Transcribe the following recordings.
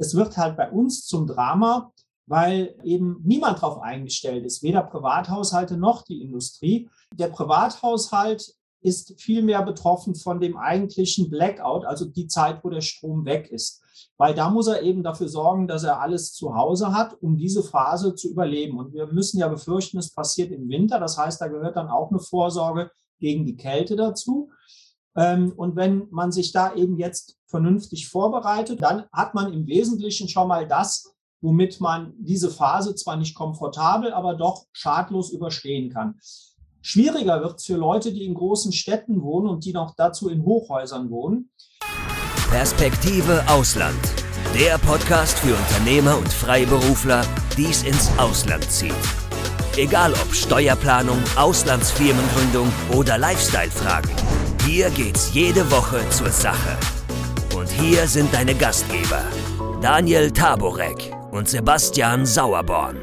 es wird halt bei uns zum Drama, weil eben niemand darauf eingestellt ist, weder Privathaushalte noch die Industrie. Der Privathaushalt ist viel mehr betroffen von dem eigentlichen Blackout, also die Zeit, wo der Strom weg ist. Weil da muss er eben dafür sorgen, dass er alles zu Hause hat, um diese Phase zu überleben. Und wir müssen ja befürchten, es passiert im Winter. Das heißt, da gehört dann auch eine Vorsorge gegen die Kälte dazu. Ähm, und wenn man sich da eben jetzt vernünftig vorbereitet, dann hat man im Wesentlichen schon mal das, womit man diese Phase zwar nicht komfortabel, aber doch schadlos überstehen kann. Schwieriger wird es für Leute, die in großen Städten wohnen und die noch dazu in Hochhäusern wohnen. Perspektive Ausland. Der Podcast für Unternehmer und Freiberufler, die es ins Ausland zieht. Egal ob Steuerplanung, Auslandsfirmengründung oder Lifestyle-Fragen. Hier geht's jede Woche zur Sache. Und hier sind deine Gastgeber, Daniel Taborek und Sebastian Sauerborn.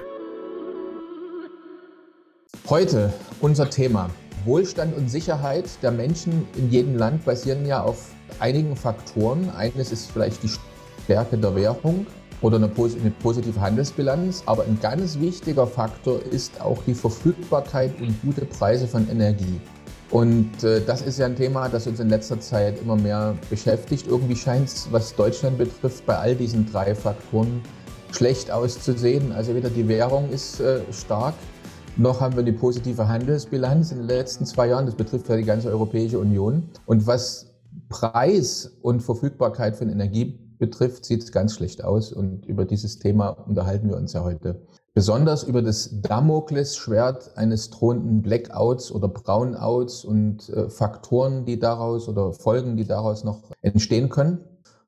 Heute unser Thema. Wohlstand und Sicherheit der Menschen in jedem Land basieren ja auf einigen Faktoren. Eines ist vielleicht die Stärke der Währung oder eine, positive Handelsbilanz. Aber ein ganz wichtiger Faktor ist auch die Verfügbarkeit und gute Preise von Energie. Und äh, das ist ja ein Thema, das uns in letzter Zeit immer mehr beschäftigt. Irgendwie scheint es, was Deutschland betrifft, bei all diesen drei Faktoren schlecht auszusehen. Also weder die Währung ist äh, stark, noch haben wir eine positive Handelsbilanz in den letzten zwei Jahren. Das betrifft ja die ganze Europäische Union. Und was Preis und Verfügbarkeit von Energie betrifft, sieht es ganz schlecht aus. Und über dieses Thema unterhalten wir uns ja heute. Besonders über das Damoklesschwert eines drohenden Blackouts oder Brownouts und äh, Faktoren, die daraus oder Folgen, die daraus noch entstehen können.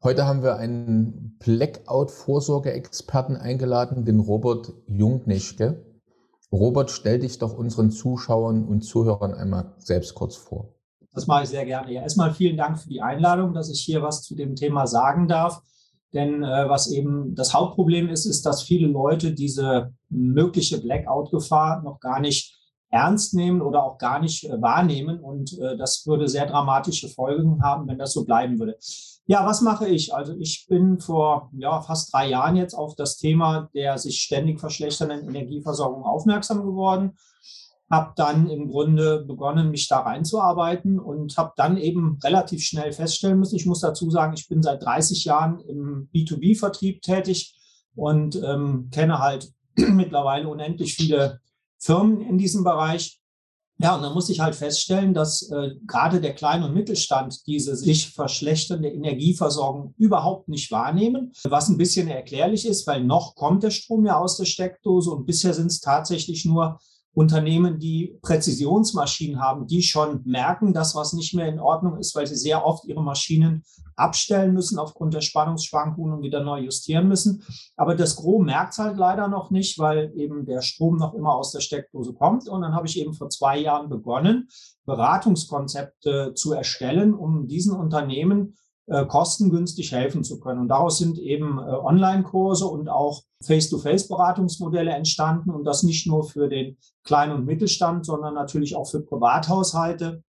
Heute haben wir einen Blackout-Vorsorgeexperten eingeladen, den Robert Jungnischke. Robert, stell dich doch unseren Zuschauern und Zuhörern einmal selbst kurz vor. Das mache ich sehr gerne. Ja, erstmal vielen Dank für die Einladung, dass ich hier was zu dem Thema sagen darf. Denn äh, was eben das Hauptproblem ist, ist, dass viele Leute diese mögliche Blackout-Gefahr noch gar nicht ernst nehmen oder auch gar nicht äh, wahrnehmen. Und äh, das würde sehr dramatische Folgen haben, wenn das so bleiben würde. Ja, was mache ich? Also ich bin vor ja, fast drei Jahren jetzt auf das Thema der sich ständig verschlechternden Energieversorgung aufmerksam geworden, habe dann im Grunde begonnen, mich da reinzuarbeiten und habe dann eben relativ schnell feststellen müssen, ich muss dazu sagen, ich bin seit 30 Jahren im B2B-Vertrieb tätig und ähm, kenne halt mittlerweile unendlich viele Firmen in diesem Bereich. Ja, und dann muss ich halt feststellen, dass äh, gerade der Klein- und Mittelstand diese sich verschlechternde Energieversorgung überhaupt nicht wahrnehmen, was ein bisschen erklärlich ist, weil noch kommt der Strom ja aus der Steckdose und bisher sind es tatsächlich nur Unternehmen, die Präzisionsmaschinen haben, die schon merken, dass was nicht mehr in Ordnung ist, weil sie sehr oft ihre Maschinen abstellen müssen aufgrund der Spannungsschwankungen und wieder neu justieren müssen. Aber das Gros merkt es halt leider noch nicht, weil eben der Strom noch immer aus der Steckdose kommt. Und dann habe ich eben vor zwei Jahren begonnen, Beratungskonzepte zu erstellen, um diesen Unternehmen äh, kostengünstig helfen zu können. Und daraus sind eben äh, Online-Kurse und auch Face-to-Face-Beratungsmodelle entstanden und das nicht nur für den Klein- und Mittelstand, sondern natürlich auch für Privathaushalte,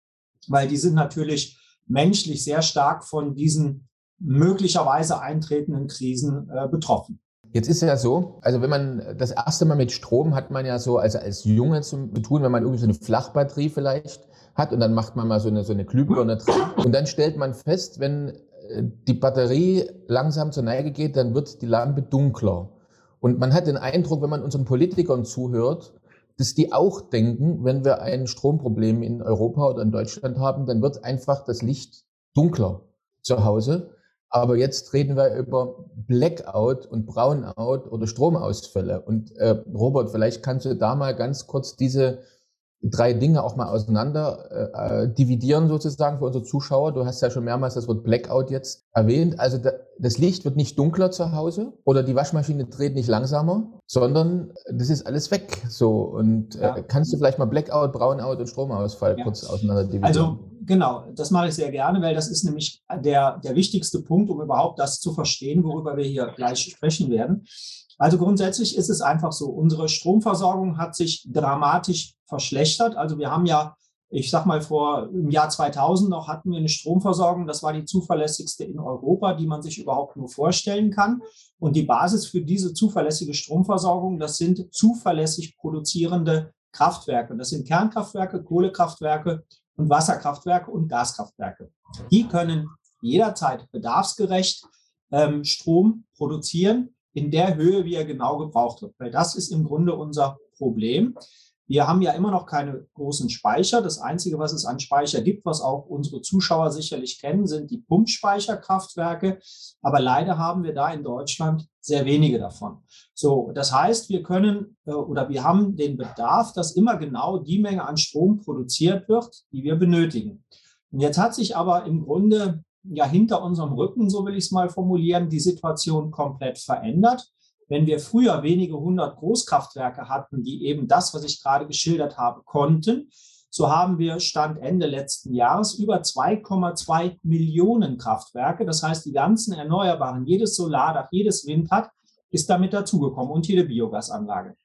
weil die sind natürlich menschlich sehr stark von diesen möglicherweise eintretenden Krisen äh, betroffen. Jetzt ist es ja so, also wenn man das erste Mal mit Strom hat man ja so, also als Junge zu tun, wenn man irgendwie so eine Flachbatterie vielleicht hat und dann macht man mal so eine, so eine Glühbirne dran und dann stellt man fest, wenn die Batterie langsam zur Neige geht, dann wird die Lampe dunkler. Und man hat den Eindruck, wenn man unseren Politikern zuhört, dass die auch denken, wenn wir ein Stromproblem in Europa oder in Deutschland haben, dann wird einfach das Licht dunkler zu Hause. Aber jetzt reden wir über Blackout und Brownout oder Stromausfälle. Und äh, Robert, vielleicht kannst du da mal ganz kurz diese drei Dinge auch mal auseinander äh, äh, dividieren sozusagen für unsere Zuschauer. Du hast ja schon mehrmals das Wort Blackout jetzt erwähnt. Also da, das Licht wird nicht dunkler zu Hause oder die Waschmaschine dreht nicht langsamer, sondern das ist alles weg. So und äh, ja. äh, kannst du vielleicht mal Blackout, Brownout und Stromausfall ja. kurz auseinander dividieren? Also genau, das mache ich sehr gerne, weil das ist nämlich der der wichtigste Punkt, um überhaupt das zu verstehen, worüber wir hier gleich sprechen werden. Also grundsätzlich ist es einfach so, unsere Stromversorgung hat sich dramatisch verschlechtert. Also wir haben ja Ich sag mal, vor im Jahr 2000 noch hatten wir eine Stromversorgung, das war die zuverlässigste in Europa, die man sich überhaupt nur vorstellen kann. Und die Basis für diese zuverlässige Stromversorgung, das sind zuverlässig produzierende Kraftwerke. Das sind Kernkraftwerke, Kohlekraftwerke und Wasserkraftwerke und Gaskraftwerke. Die können jederzeit bedarfsgerecht ähm, Strom produzieren in der Höhe, wie er genau gebraucht wird. Weil das ist im Grunde unser Problem. Wir haben ja immer noch keine großen Speicher. Das Einzige, was es an Speicher gibt, was auch unsere Zuschauer sicherlich kennen, sind die Pumpspeicherkraftwerke. Aber leider haben wir da in Deutschland sehr wenige davon. So, das heißt, wir können äh, oder wir haben den Bedarf, dass immer genau die Menge an Strom produziert wird, die wir benötigen. Und jetzt hat sich aber im Grunde ja hinter unserem Rücken, so will ich es mal formulieren, die Situation komplett verändert. Wenn wir früher wenige hundert Großkraftwerke hatten, die eben das, was ich gerade geschildert habe, konnten, so haben wir Stand Ende letzten Jahres über 2,2 Millionen Kraftwerke. Das heißt, die ganzen Erneuerbaren, jedes Solardach, jedes Windrad ist damit dazugekommen und jede Biogasanlage.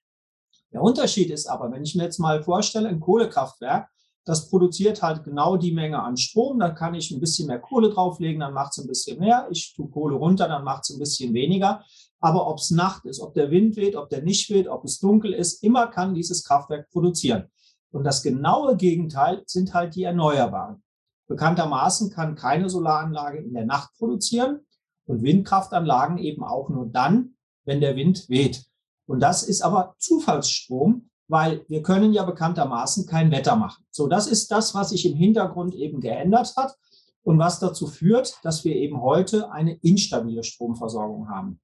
Der Unterschied ist aber, wenn ich mir jetzt mal vorstelle, ein Kohlekraftwerk, das produziert halt genau die Menge an Strom. Da kann ich ein bisschen mehr Kohle drauflegen, dann macht es ein bisschen mehr. Ich tue Kohle runter, dann macht es ein bisschen weniger. Aber ob es Nacht ist, ob der Wind weht, ob der nicht weht, ob es dunkel ist, immer kann dieses Kraftwerk produzieren. Und das genaue Gegenteil sind halt die Erneuerbaren. Bekanntermaßen kann keine Solaranlage in der Nacht produzieren und Windkraftanlagen eben auch nur dann, wenn der Wind weht. Und das ist aber Zufallsstrom, weil wir können ja bekanntermaßen kein Wetter machen. So, das ist das, was sich im Hintergrund eben geändert hat und was dazu führt, dass wir eben heute eine instabile Stromversorgung haben.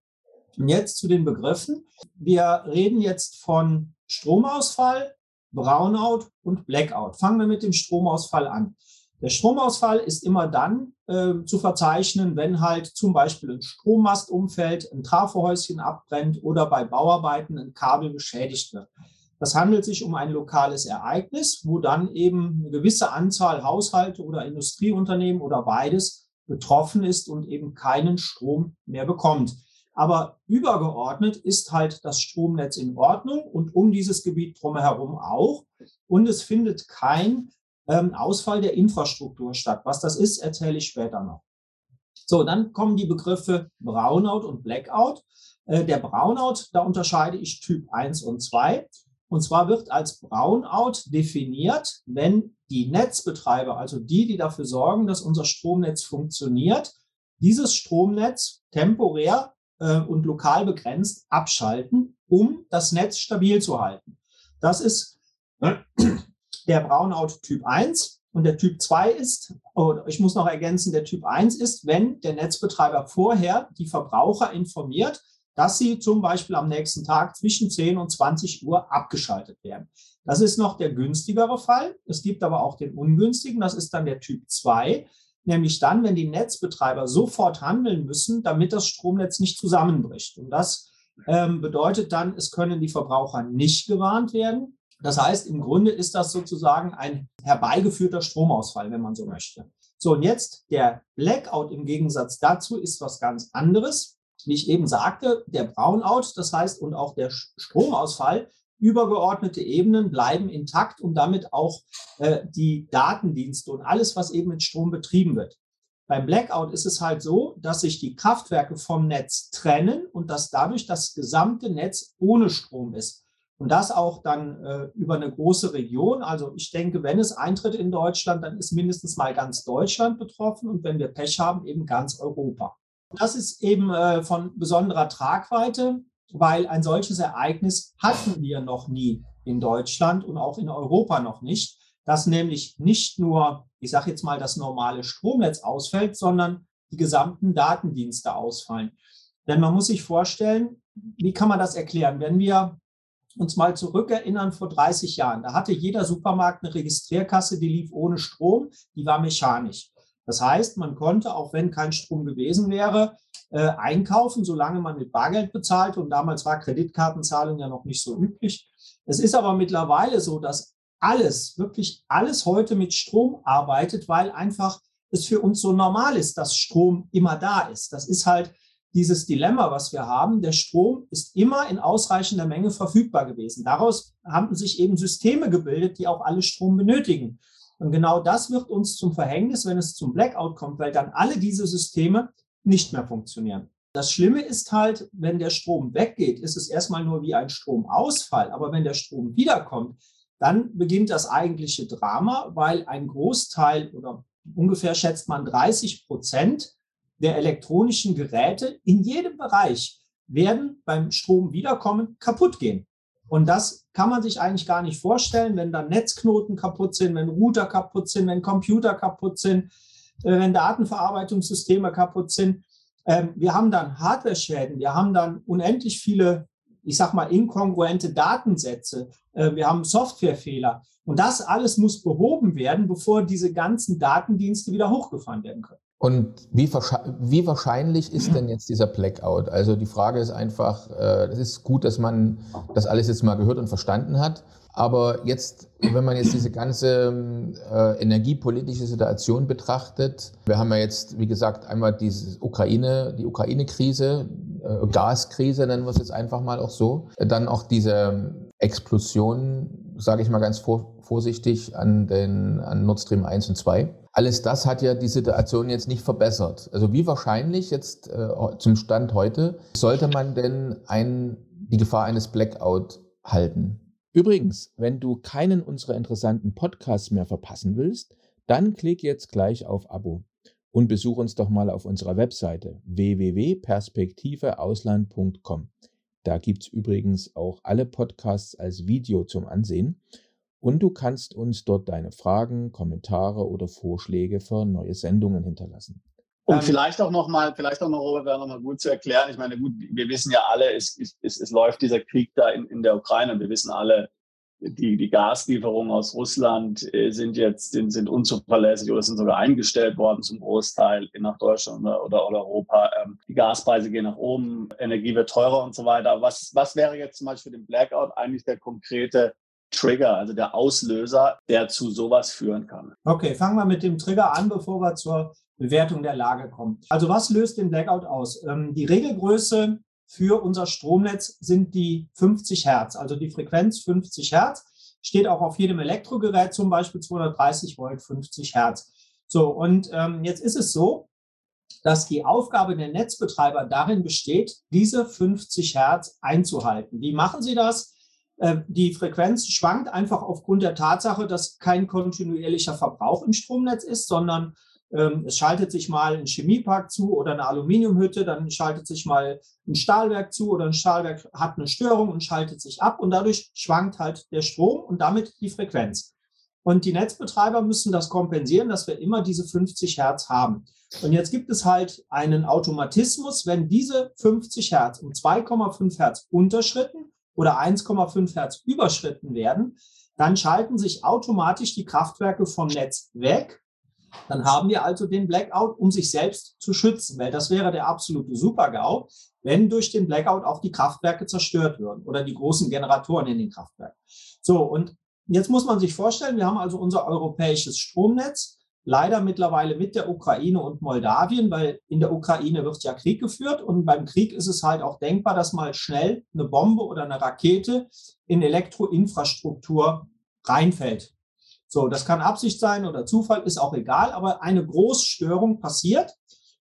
Und jetzt zu den Begriffen. Wir reden jetzt von Stromausfall, Brownout und Blackout. Fangen wir mit dem Stromausfall an. Der Stromausfall ist immer dann äh, zu verzeichnen, wenn halt zum Beispiel ein Strommast umfällt, ein Trafohäuschen abbrennt oder bei Bauarbeiten ein Kabel beschädigt wird. Das handelt sich um ein lokales Ereignis, wo dann eben eine gewisse Anzahl Haushalte oder Industrieunternehmen oder beides betroffen ist und eben keinen Strom mehr bekommt. Aber übergeordnet ist halt das Stromnetz in Ordnung und um dieses Gebiet drumherum auch. Und es findet kein ähm, Ausfall der Infrastruktur statt. Was das ist, erzähle ich später noch. So, dann kommen die Begriffe Brownout und Blackout. Äh, der Brownout, da unterscheide ich Typ 1 und 2. Und zwar wird als Brownout definiert, wenn die Netzbetreiber, also die, die dafür sorgen, dass unser Stromnetz funktioniert, dieses Stromnetz temporär äh, und lokal begrenzt abschalten, um das Netz stabil zu halten. Das ist äh, der Brownout Typ 1. Und der Typ 2 ist, oder ich muss noch ergänzen, der Typ 1 ist, wenn der Netzbetreiber vorher die Verbraucher informiert, dass sie zum Beispiel am nächsten Tag zwischen 10 und 20 Uhr abgeschaltet werden. Das ist noch der günstigere Fall. Es gibt aber auch den ungünstigen, das ist dann der Typ 2, nämlich dann, wenn die Netzbetreiber sofort handeln müssen, damit das Stromnetz nicht zusammenbricht. Und das ähm, bedeutet dann, es können die Verbraucher nicht gewarnt werden. Das heißt, im Grunde ist das sozusagen ein herbeigeführter Stromausfall, wenn man so möchte. So, und jetzt der Blackout im Gegensatz dazu ist was ganz anderes wie ich eben sagte, der Brownout, das heißt, und auch der Stromausfall, übergeordnete Ebenen bleiben intakt und damit auch äh, die Datendienste und alles, was eben mit Strom betrieben wird. Beim Blackout ist es halt so, dass sich die Kraftwerke vom Netz trennen und dass dadurch das gesamte Netz ohne Strom ist. Und das auch dann äh, über eine große Region. Also ich denke, wenn es eintritt in Deutschland, dann ist mindestens mal ganz Deutschland betroffen und wenn wir Pech haben, eben ganz Europa. Das ist eben äh, von besonderer Tragweite, weil ein solches Ereignis hatten wir noch nie in Deutschland und auch in Europa noch nicht, dass nämlich nicht nur, ich sage jetzt mal, das normale Stromnetz ausfällt, sondern die gesamten Datendienste ausfallen. Denn man muss sich vorstellen, wie kann man das erklären? Wenn wir uns mal zurückerinnern vor 30 Jahren, da hatte jeder Supermarkt eine Registrierkasse, die lief ohne Strom, die war mechanisch. Das heißt, man konnte, auch wenn kein Strom gewesen wäre, äh, einkaufen, solange man mit Bargeld bezahlte. Und damals war Kreditkartenzahlung ja noch nicht so üblich. Es ist aber mittlerweile so, dass alles, wirklich alles heute mit Strom arbeitet, weil einfach es für uns so normal ist, dass Strom immer da ist. Das ist halt dieses Dilemma, was wir haben. Der Strom ist immer in ausreichender Menge verfügbar gewesen. Daraus haben sich eben Systeme gebildet, die auch alle Strom benötigen. Und genau das wird uns zum Verhängnis, wenn es zum Blackout kommt, weil dann alle diese Systeme nicht mehr funktionieren. Das Schlimme ist halt, wenn der Strom weggeht, ist es erstmal nur wie ein Stromausfall. Aber wenn der Strom wiederkommt, dann beginnt das eigentliche Drama, weil ein Großteil oder ungefähr schätzt man 30 Prozent der elektronischen Geräte in jedem Bereich werden beim Strom wiederkommen kaputt gehen. Und das kann man sich eigentlich gar nicht vorstellen, wenn dann Netzknoten kaputt sind, wenn Router kaputt sind, wenn Computer kaputt sind, äh, wenn Datenverarbeitungssysteme kaputt sind. Ähm, wir haben dann Hardware-Schäden, wir haben dann unendlich viele, ich sag mal, inkongruente Datensätze, äh, wir haben Softwarefehler. Und das alles muss behoben werden, bevor diese ganzen Datendienste wieder hochgefahren werden können. Und wie, wie, wahrscheinlich ist denn jetzt dieser Blackout? Also die Frage ist einfach, äh, es ist gut, dass man das alles jetzt mal gehört und verstanden hat. Aber jetzt, wenn man jetzt diese ganze äh, energiepolitische Situation betrachtet, wir haben ja jetzt, wie gesagt, einmal diese Ukraine, die Ukraine-Krise, äh, Gaskrise nennen wir es jetzt einfach mal auch so, dann auch diese Explosion, sage ich mal ganz vor, vorsichtig, an, den, an Nord Stream 1 und 2 alles das hat ja die Situation jetzt nicht verbessert. Also wie wahrscheinlich jetzt äh, zum Stand heute sollte man denn ein, die Gefahr eines Blackout halten? Übrigens, wenn du keinen unserer interessanten Podcasts mehr verpassen willst, dann klick jetzt gleich auf Abo und besuch uns doch mal auf unserer Webseite www.perspektiveausland.com. Da gibt es übrigens auch alle Podcasts als Video zum Ansehen und du kannst uns dort deine Fragen, Kommentare oder Vorschläge für neue Sendungen hinterlassen. Und ähm, vielleicht auch nochmal, vielleicht auch noch, Robert, wäre nochmal gut zu erklären. Ich meine, gut, wir wissen ja alle, es, es, es läuft dieser Krieg da in, in der Ukraine und wir wissen alle, die, die Gaslieferungen aus Russland äh, sind jetzt sind, sind unzuverlässig oder sind sogar eingestellt worden zum Großteil nach Deutschland oder, oder, Europa. Ähm, die Gaspreise gehen nach oben, Energie wird teurer und so weiter. Was, was wäre jetzt zum Beispiel für den Blackout eigentlich der konkrete Trigger, also der Auslöser, der zu sowas führen kann. Okay, fangen wir mit dem Trigger an, bevor wir zur Bewertung der Lage kommen. Also was löst den Blackout aus? Ähm, die Regelgröße für unser Stromnetz sind die 50 Hertz, also die Frequenz 50 Hertz. Steht auch auf jedem Elektrogerät, zum Beispiel 230 Volt, 50 Hertz. So, und ähm, jetzt ist es so, dass die Aufgabe der Netzbetreiber darin besteht, diese 50 Hertz einzuhalten. Wie machen sie das? Äh, die Frequenz schwankt einfach aufgrund der Tatsache, dass kein kontinuierlicher Verbrauch im Stromnetz ist, sondern ähm, es schaltet sich mal ein Chemiepark zu oder eine Aluminiumhütte, dann schaltet sich mal ein Stahlwerk zu oder ein Stahlwerk hat eine Störung und schaltet sich ab und dadurch schwankt halt der Strom und damit die Frequenz. Und die Netzbetreiber müssen das kompensieren, dass wir immer diese 50 Hertz haben. Und jetzt gibt es halt einen Automatismus, wenn diese 50 Hertz um 2,5 Hertz unterschritten oder 1,5 Hertz überschritten werden, dann schalten sich automatisch die Kraftwerke vom Netz weg. Dann haben wir also den Blackout, um sich selbst zu schützen, weil das wäre der absolute Super-GAU, wenn durch den Blackout auch die Kraftwerke zerstört würden oder die großen Generatoren in den Kraftwerken. So, und jetzt muss man sich vorstellen, wir haben also unser europäisches Stromnetz leider mittlerweile mit der Ukraine und Moldawien, weil in der Ukraine wird ja Krieg geführt und beim Krieg ist es halt auch denkbar, dass mal schnell eine Bombe oder eine Rakete in Elektroinfrastruktur reinfällt. So, das kann Absicht sein oder Zufall, ist auch egal, aber eine Großstörung passiert.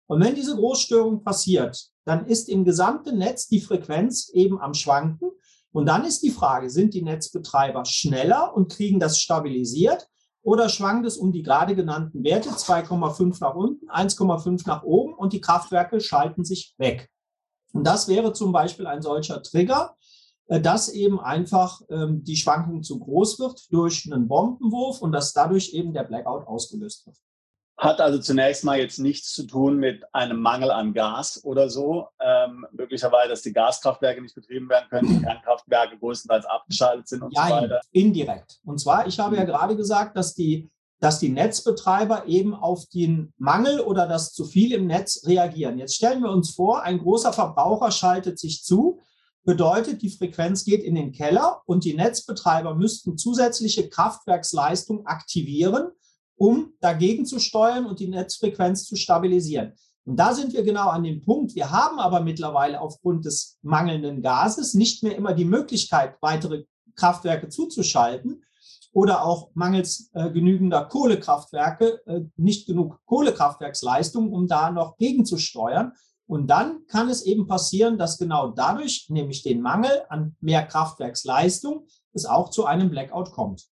Und wenn diese Großstörung passiert, dann ist im gesamten Netz die Frequenz eben am Schwanken. Und dann ist die Frage, sind die Netzbetreiber schneller und kriegen das stabilisiert oder schwankt es um die gerade genannten Werte 2,5 nach unten, 1,5 nach oben und die Kraftwerke schalten sich weg. Und das wäre zum Beispiel ein solcher Trigger, dass eben einfach ähm, die Schwankung zu groß wird durch einen Bombenwurf und dass dadurch eben der Blackout ausgelöst wird. Hat also zunächst mal jetzt nichts zu tun mit einem Mangel an Gas oder so. Ähm, möglicherweise, dass die Gaskraftwerke nicht betrieben werden können, die Kernkraftwerke größtenteils abgeschaltet sind und ja, so weiter. Indirekt. Und zwar, ich habe ja gerade gesagt, dass die, dass die Netzbetreiber eben auf den Mangel oder das zu viel im Netz reagieren. Jetzt stellen wir uns vor, ein großer Verbraucher schaltet sich zu, bedeutet, die Frequenz geht in den Keller und die Netzbetreiber müssten zusätzliche Kraftwerksleistung aktivieren um dagegen zu steuern und die Netzfrequenz zu stabilisieren. Und da sind wir genau an dem Punkt. Wir haben aber mittlerweile aufgrund des mangelnden Gases nicht mehr immer die Möglichkeit, weitere Kraftwerke zuzuschalten. oder auch mangels äh, genügender Kohlekraftwerke äh, nicht genug Kohlekraftwerksleistung, um da noch gegenzusteuern. Und dann kann es eben passieren, dass genau dadurch, nämlich den Mangel an mehr Kraftwerksleistung, es auch zu einem Blackout kommt.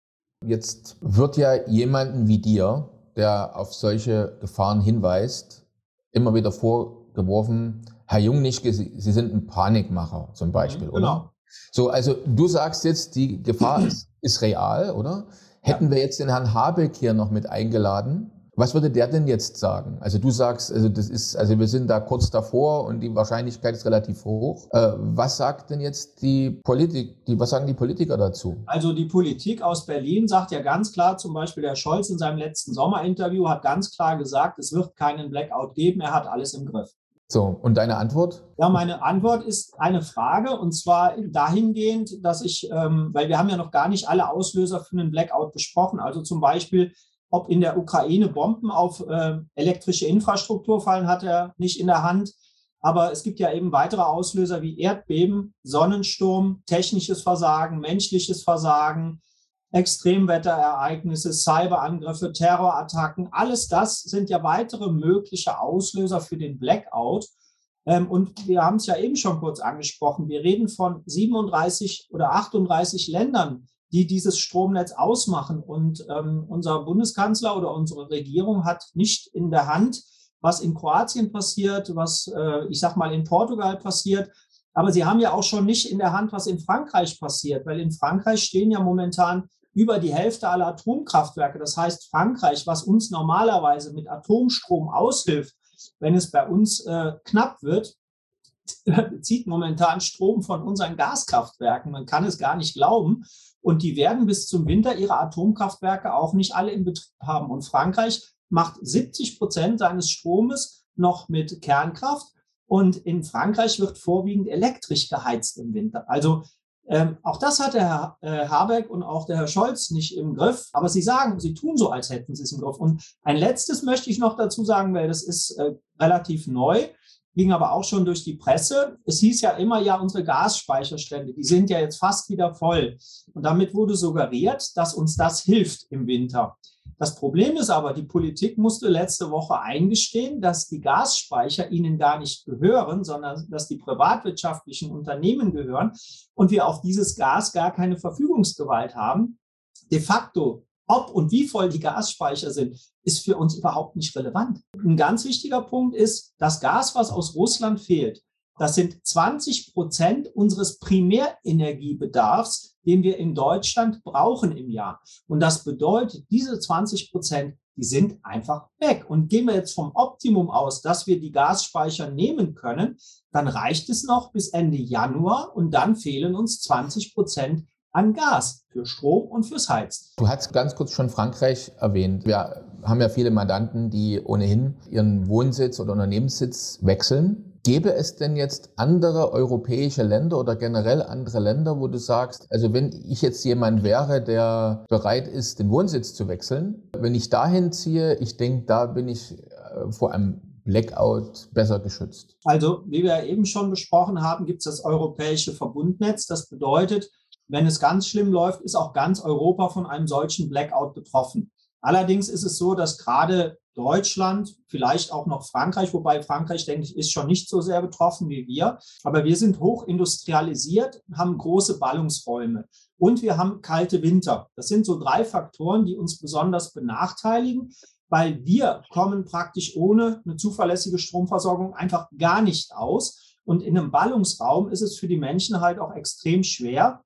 Jetzt wird ja jemanden wie dir, der auf solche Gefahren hinweist, immer wieder vorgeworfen, Herr Jungnisch, Sie sind ein Panikmacher zum Beispiel, mhm, genau. oder? So, also du sagst jetzt, die Gefahr ist, ist real, oder? Hätten ja. wir jetzt den Herrn Habeck hier noch mit eingeladen, was würde der denn jetzt sagen? Also du sagst, also das ist, also wir sind da kurz davor und die Wahrscheinlichkeit ist relativ hoch. Äh, was sagt denn jetzt die Politik, die, was sagen die Politiker dazu? Also die Politik aus Berlin sagt ja ganz klar, zum Beispiel der Scholz in seinem letzten Sommerinterview hat ganz klar gesagt, es wird keinen Blackout geben, er hat alles im Griff. So, und deine Antwort? Ja, meine Antwort ist eine Frage und zwar dahingehend, dass ich, ähm, weil wir haben ja noch gar nicht alle Auslöser für einen Blackout besprochen, also zum Beispiel ob in der Ukraine Bomben auf äh, elektrische Infrastruktur fallen, hat er nicht in der Hand. Aber es gibt ja eben weitere Auslöser wie Erdbeben, Sonnensturm, technisches Versagen, menschliches Versagen, Extremwetterereignisse, Cyberangriffe, Terrorattacken. Alles das sind ja weitere mögliche Auslöser für den Blackout. Ähm, und wir haben es ja eben schon kurz angesprochen. Wir reden von 37 oder 38 Ländern, die dieses Stromnetz ausmachen. Und ähm, unser Bundeskanzler oder unsere Regierung hat nicht in der Hand, was in Kroatien passiert, was, äh, ich sag mal, in Portugal passiert. Aber sie haben ja auch schon nicht in der Hand, was in Frankreich passiert, weil in Frankreich stehen ja momentan über die Hälfte aller Atomkraftwerke. Das heißt, Frankreich, was uns normalerweise mit Atomstrom aushilft, wenn es bei uns äh, knapp wird, bezieht momentan Strom von unseren Gaskraftwerken. Man kann es gar nicht glauben. Und die werden bis zum Winter ihre Atomkraftwerke auch nicht alle in Betrieb haben. Und Frankreich macht 70 Prozent seines Stromes noch mit Kernkraft. Und in Frankreich wird vorwiegend elektrisch geheizt im Winter. Also ähm, auch das hat der Herr äh, Habeck und auch der Herr Scholz nicht im Griff. Aber sie sagen, sie tun so, als hätten sie es im Griff. Und ein letztes möchte ich noch dazu sagen, weil das ist äh, relativ neu ging aber auch schon durch die Presse. Es hieß ja immer, ja, unsere Gasspeicherstände, die sind ja jetzt fast wieder voll. Und damit wurde suggeriert, dass uns das hilft im Winter. Das Problem ist aber, die Politik musste letzte Woche eingestehen, dass die Gasspeicher ihnen gar nicht gehören, sondern dass die privatwirtschaftlichen Unternehmen gehören und wir auf dieses Gas gar keine Verfügungsgewalt haben. De facto ob und wie voll die Gasspeicher sind, ist für uns überhaupt nicht relevant. Ein ganz wichtiger Punkt ist, das Gas, was aus Russland fehlt, das sind 20 Prozent unseres Primärenergiebedarfs, den wir in Deutschland brauchen im Jahr. Und das bedeutet, diese 20 Prozent, die sind einfach weg. Und gehen wir jetzt vom Optimum aus, dass wir die Gasspeicher nehmen können, dann reicht es noch bis Ende Januar und dann fehlen uns 20 Prozent an Gas für Strom und fürs Heizen. Du hast ganz kurz schon Frankreich erwähnt. Wir haben ja viele Mandanten, die ohnehin ihren Wohnsitz oder Unternehmenssitz wechseln. Gäbe es denn jetzt andere europäische Länder oder generell andere Länder, wo du sagst, also wenn ich jetzt jemand wäre, der bereit ist, den Wohnsitz zu wechseln, wenn ich dahin ziehe, ich denke, da bin ich äh, vor einem Blackout besser geschützt? Also, wie wir eben schon besprochen haben, gibt es das europäische Verbundnetz. Das bedeutet, wenn es ganz schlimm läuft, ist auch ganz Europa von einem solchen Blackout betroffen. Allerdings ist es so, dass gerade Deutschland, vielleicht auch noch Frankreich, wobei Frankreich, denke ich, ist schon nicht so sehr betroffen wie wir. Aber wir sind hoch industrialisiert, haben große Ballungsräume und wir haben kalte Winter. Das sind so drei Faktoren, die uns besonders benachteiligen, weil wir kommen praktisch ohne eine zuverlässige Stromversorgung einfach gar nicht aus. Und in einem Ballungsraum ist es für die Menschen halt auch extrem schwer,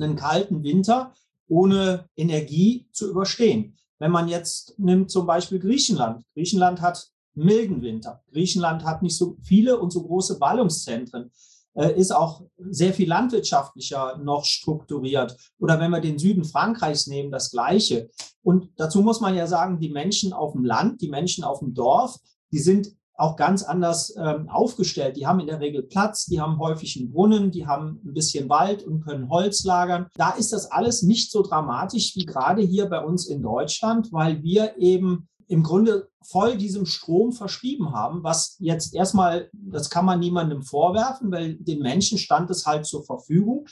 einen kalten Winter ohne Energie zu überstehen. Wenn man jetzt nimmt zum Beispiel Griechenland. Griechenland hat milden Winter. Griechenland hat nicht so viele und so große Ballungszentren, äh, ist auch sehr viel landwirtschaftlicher noch strukturiert. Oder wenn wir den Süden Frankreichs nehmen, das Gleiche. Und dazu muss man ja sagen, die Menschen auf dem Land, die Menschen auf dem Dorf, die sind auch ganz anders ähm, aufgestellt. Die haben in der Regel Platz, die haben häufig einen Brunnen, die haben ein bisschen Wald und können Holz lagern. Da ist das alles nicht so dramatisch wie gerade hier bei uns in Deutschland, weil wir eben im Grunde voll diesem Strom verschrieben haben, was jetzt erstmal, das kann man niemandem vorwerfen, weil den Menschen stand es halt zur Verfügung.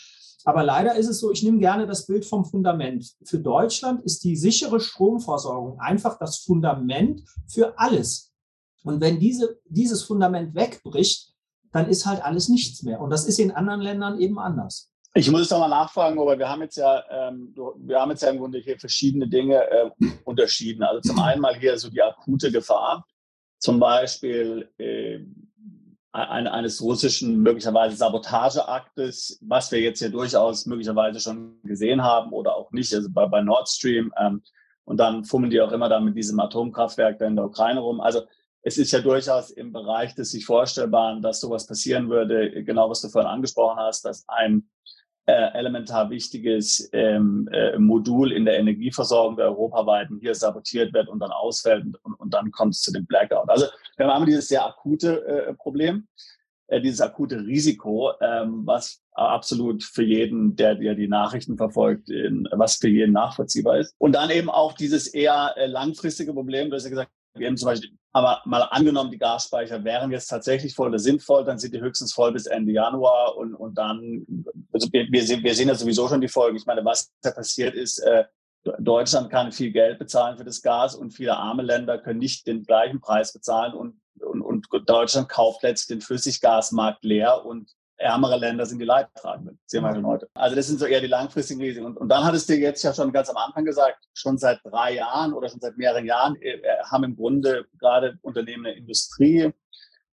Aber leider ist es so, ich nehme gerne das Bild vom Fundament. Für Deutschland ist die sichere Stromversorgung einfach das Fundament für alles. Und wenn diese, dieses Fundament wegbricht, dann ist halt alles nichts mehr. Und das ist in anderen Ländern eben anders. Ich muss es doch mal nachfragen, aber wir haben jetzt ja, ähm, wir haben jetzt ja im Grunde hier verschiedene Dinge äh, unterschieden. Also zum einen mal hier so die akute Gefahr, zum Beispiel äh, ein, eines russischen möglicherweise Sabotageaktes, was wir jetzt hier durchaus möglicherweise schon gesehen haben oder auch nicht, also bei, bei Nord Stream. Ähm, und dann fummeln die auch immer da mit diesem Atomkraftwerk da in der Ukraine rum. Also es ist ja durchaus im Bereich des sich Vorstellbaren, dass sowas passieren würde, genau was du vorhin angesprochen hast, dass ein äh, elementar wichtiges ähm, äh, Modul in der Energieversorgung der europaweiten hier sabotiert wird und dann ausfällt und, und dann kommt es zu dem Blackout. Also wir haben dieses sehr akute äh, Problem, äh, dieses akute Risiko, ähm, was absolut für jeden, der, der die Nachrichten verfolgt, in, was für jeden nachvollziehbar ist. Und dann eben auch dieses eher äh, langfristige Problem, du hast ja gesagt, wir haben zum Beispiel, aber mal angenommen, die Gasspeicher wären jetzt tatsächlich voll oder sind voll, dann sind die höchstens voll bis Ende Januar und, und dann, also wir, wir, sehen, wir sehen ja sowieso schon die Folgen. Ich meine, was da passiert ist, äh, Deutschland kann viel Geld bezahlen für das Gas und viele arme Länder können nicht den gleichen Preis bezahlen und, und, und Deutschland kauft letztlich den Flüssiggasmarkt leer und ärmere Länder sind die Leidtragenden. Sehen wir schon heute. Also das sind so eher die langfristigen Risiken. Und, und dann hattest du jetzt ja schon ganz am Anfang gesagt, schon seit drei Jahren oder schon seit mehreren Jahren äh, haben im Grunde gerade Unternehmen der Industrie,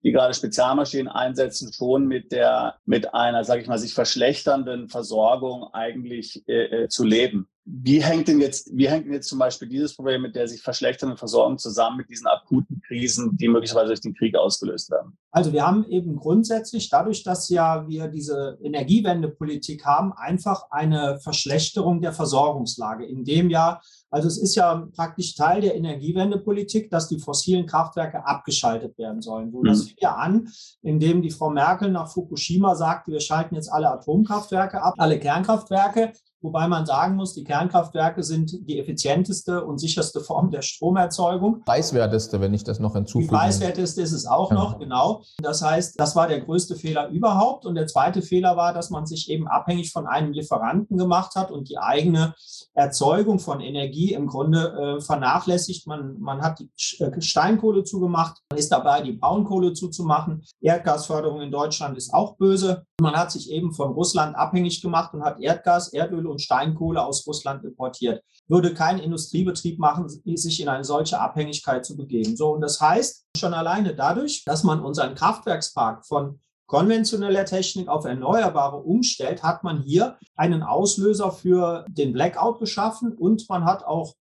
die gerade Spezialmaschinen einsetzen, schon mit der, mit einer, sage ich mal, sich verschlechternden Versorgung eigentlich äh, äh, zu leben. Wie hängt denn jetzt, wie hängt denn jetzt zum Beispiel dieses Problem mit der sich verschlechternden Versorgung zusammen mit diesen akuten Krisen, die möglicherweise durch den Krieg ausgelöst werden? Also wir haben eben grundsätzlich, dadurch, dass ja wir diese Energiewendepolitik haben, einfach eine Verschlechterung der Versorgungslage, in dem ja also es ist ja praktisch Teil der Energiewendepolitik, dass die fossilen Kraftwerke abgeschaltet werden sollen. So, das mhm. fing ja an, indem die Frau Merkel nach Fukushima sagte, wir schalten jetzt alle Atomkraftwerke ab, alle Kernkraftwerke. Wobei man sagen muss, die Kernkraftwerke sind die effizienteste und sicherste Form der Stromerzeugung. Preiswerteste, wenn ich das noch hinzufüge. Die preiswerteste ist es auch noch, genau. Das heißt, das war der größte Fehler überhaupt. Und der zweite Fehler war, dass man sich eben abhängig von einem Lieferanten gemacht hat und die eigene Erzeugung von Energie im Grunde äh, vernachlässigt. Man, man hat die äh, Steinkohle zugemacht, man ist dabei, die Braunkohle zuzumachen. Erdgasförderung in Deutschland ist auch böse. Man hat sich eben von Russland abhängig gemacht und hat Erdgas, Erdöl und Steinkohle aus Russland importiert. Würde kein Industriebetrieb machen, sich in eine solche Abhängigkeit zu begeben. So, und das heißt, schon alleine dadurch, dass man unseren Kraftwerkspark von konventioneller Technik auf erneuerbare umstellt, hat man hier einen Auslöser für den Blackout geschaffen und man hat auch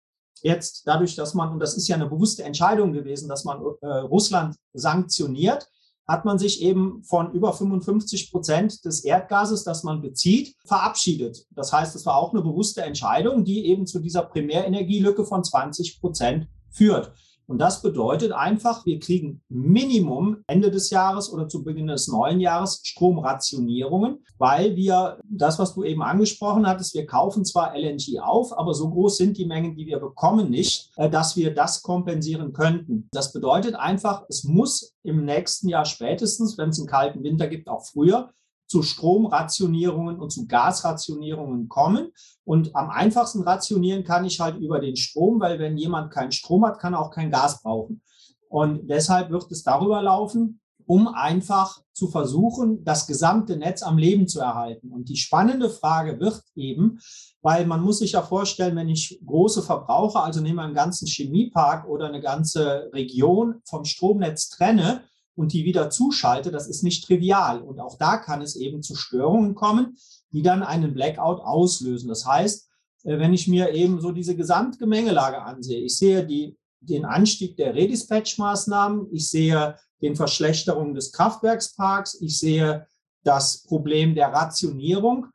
jetzt dadurch, dass man, und das ist ja eine bewusste Entscheidung gewesen, dass man äh, Russland sanktioniert, hat man sich eben von über 55 Prozent des Erdgases, das man bezieht, verabschiedet. Das heißt, es war auch eine bewusste Entscheidung, die eben zu dieser Primärenergielücke von 20 Prozent führt. Und das bedeutet einfach, wir kriegen Minimum Ende des Jahres oder zu Beginn des neuen Jahres Stromrationierungen, weil wir das, was du eben angesprochen hattest, wir kaufen zwar LNG auf, aber so groß sind die Mengen, die wir bekommen, nicht, äh, dass wir das kompensieren könnten. Das bedeutet einfach, es muss im nächsten Jahr spätestens, wenn es einen kalten Winter gibt, auch früher, zu Stromrationierungen und zu Gasrationierungen kommen. Und am einfachsten rationieren kann ich halt über den Strom, weil wenn jemand keinen Strom hat, kann er auch kein Gas brauchen. Und deshalb wird es darüber laufen, um einfach zu versuchen, das gesamte Netz am Leben zu erhalten. Und die spannende Frage wird eben, weil man muss sich ja vorstellen, wenn ich große Verbraucher, also nehmen wir einen ganzen Chemiepark oder eine ganze Region vom Stromnetz trenne, und die wieder zuschalte, das ist nicht trivial. Und auch da kann es eben zu Störungen kommen, die dann einen Blackout auslösen. Das heißt, äh, wenn ich mir eben so diese Gesamtgemengelage ansehe, ich sehe die, den Anstieg der Redispatch-Maßnahmen, ich sehe den Verschlechterungen des Kraftwerksparks, ich sehe das Problem der Rationierung,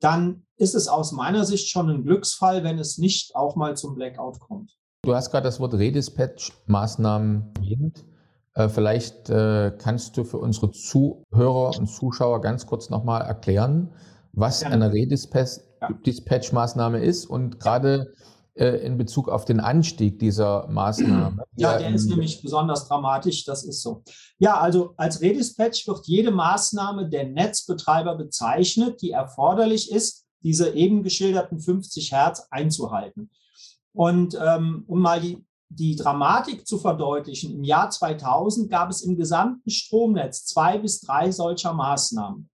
dann ist es aus meiner Sicht schon ein Glücksfall, wenn es nicht auch mal zum Blackout kommt. Du hast gerade das Wort Redispatch-Maßnahmen erwähnt. Äh, vielleicht äh, kannst du für unsere Zuhörer und Zuschauer ganz kurz nochmal erklären, was eine Redispatch-Maßnahme ist und gerade äh, in Bezug auf den Anstieg dieser Maßnahme. Ja, der ist nämlich besonders dramatisch, das ist so. Ja, also als Redispatch wird jede Maßnahme der Netzbetreiber bezeichnet, die erforderlich ist, diese eben geschilderten 50 Hertz einzuhalten. Und ähm, um mal die, die Dramatik zu verdeutlichen, im Jahr 2000 gab es im gesamten Stromnetz zwei bis drei solcher Maßnahmen.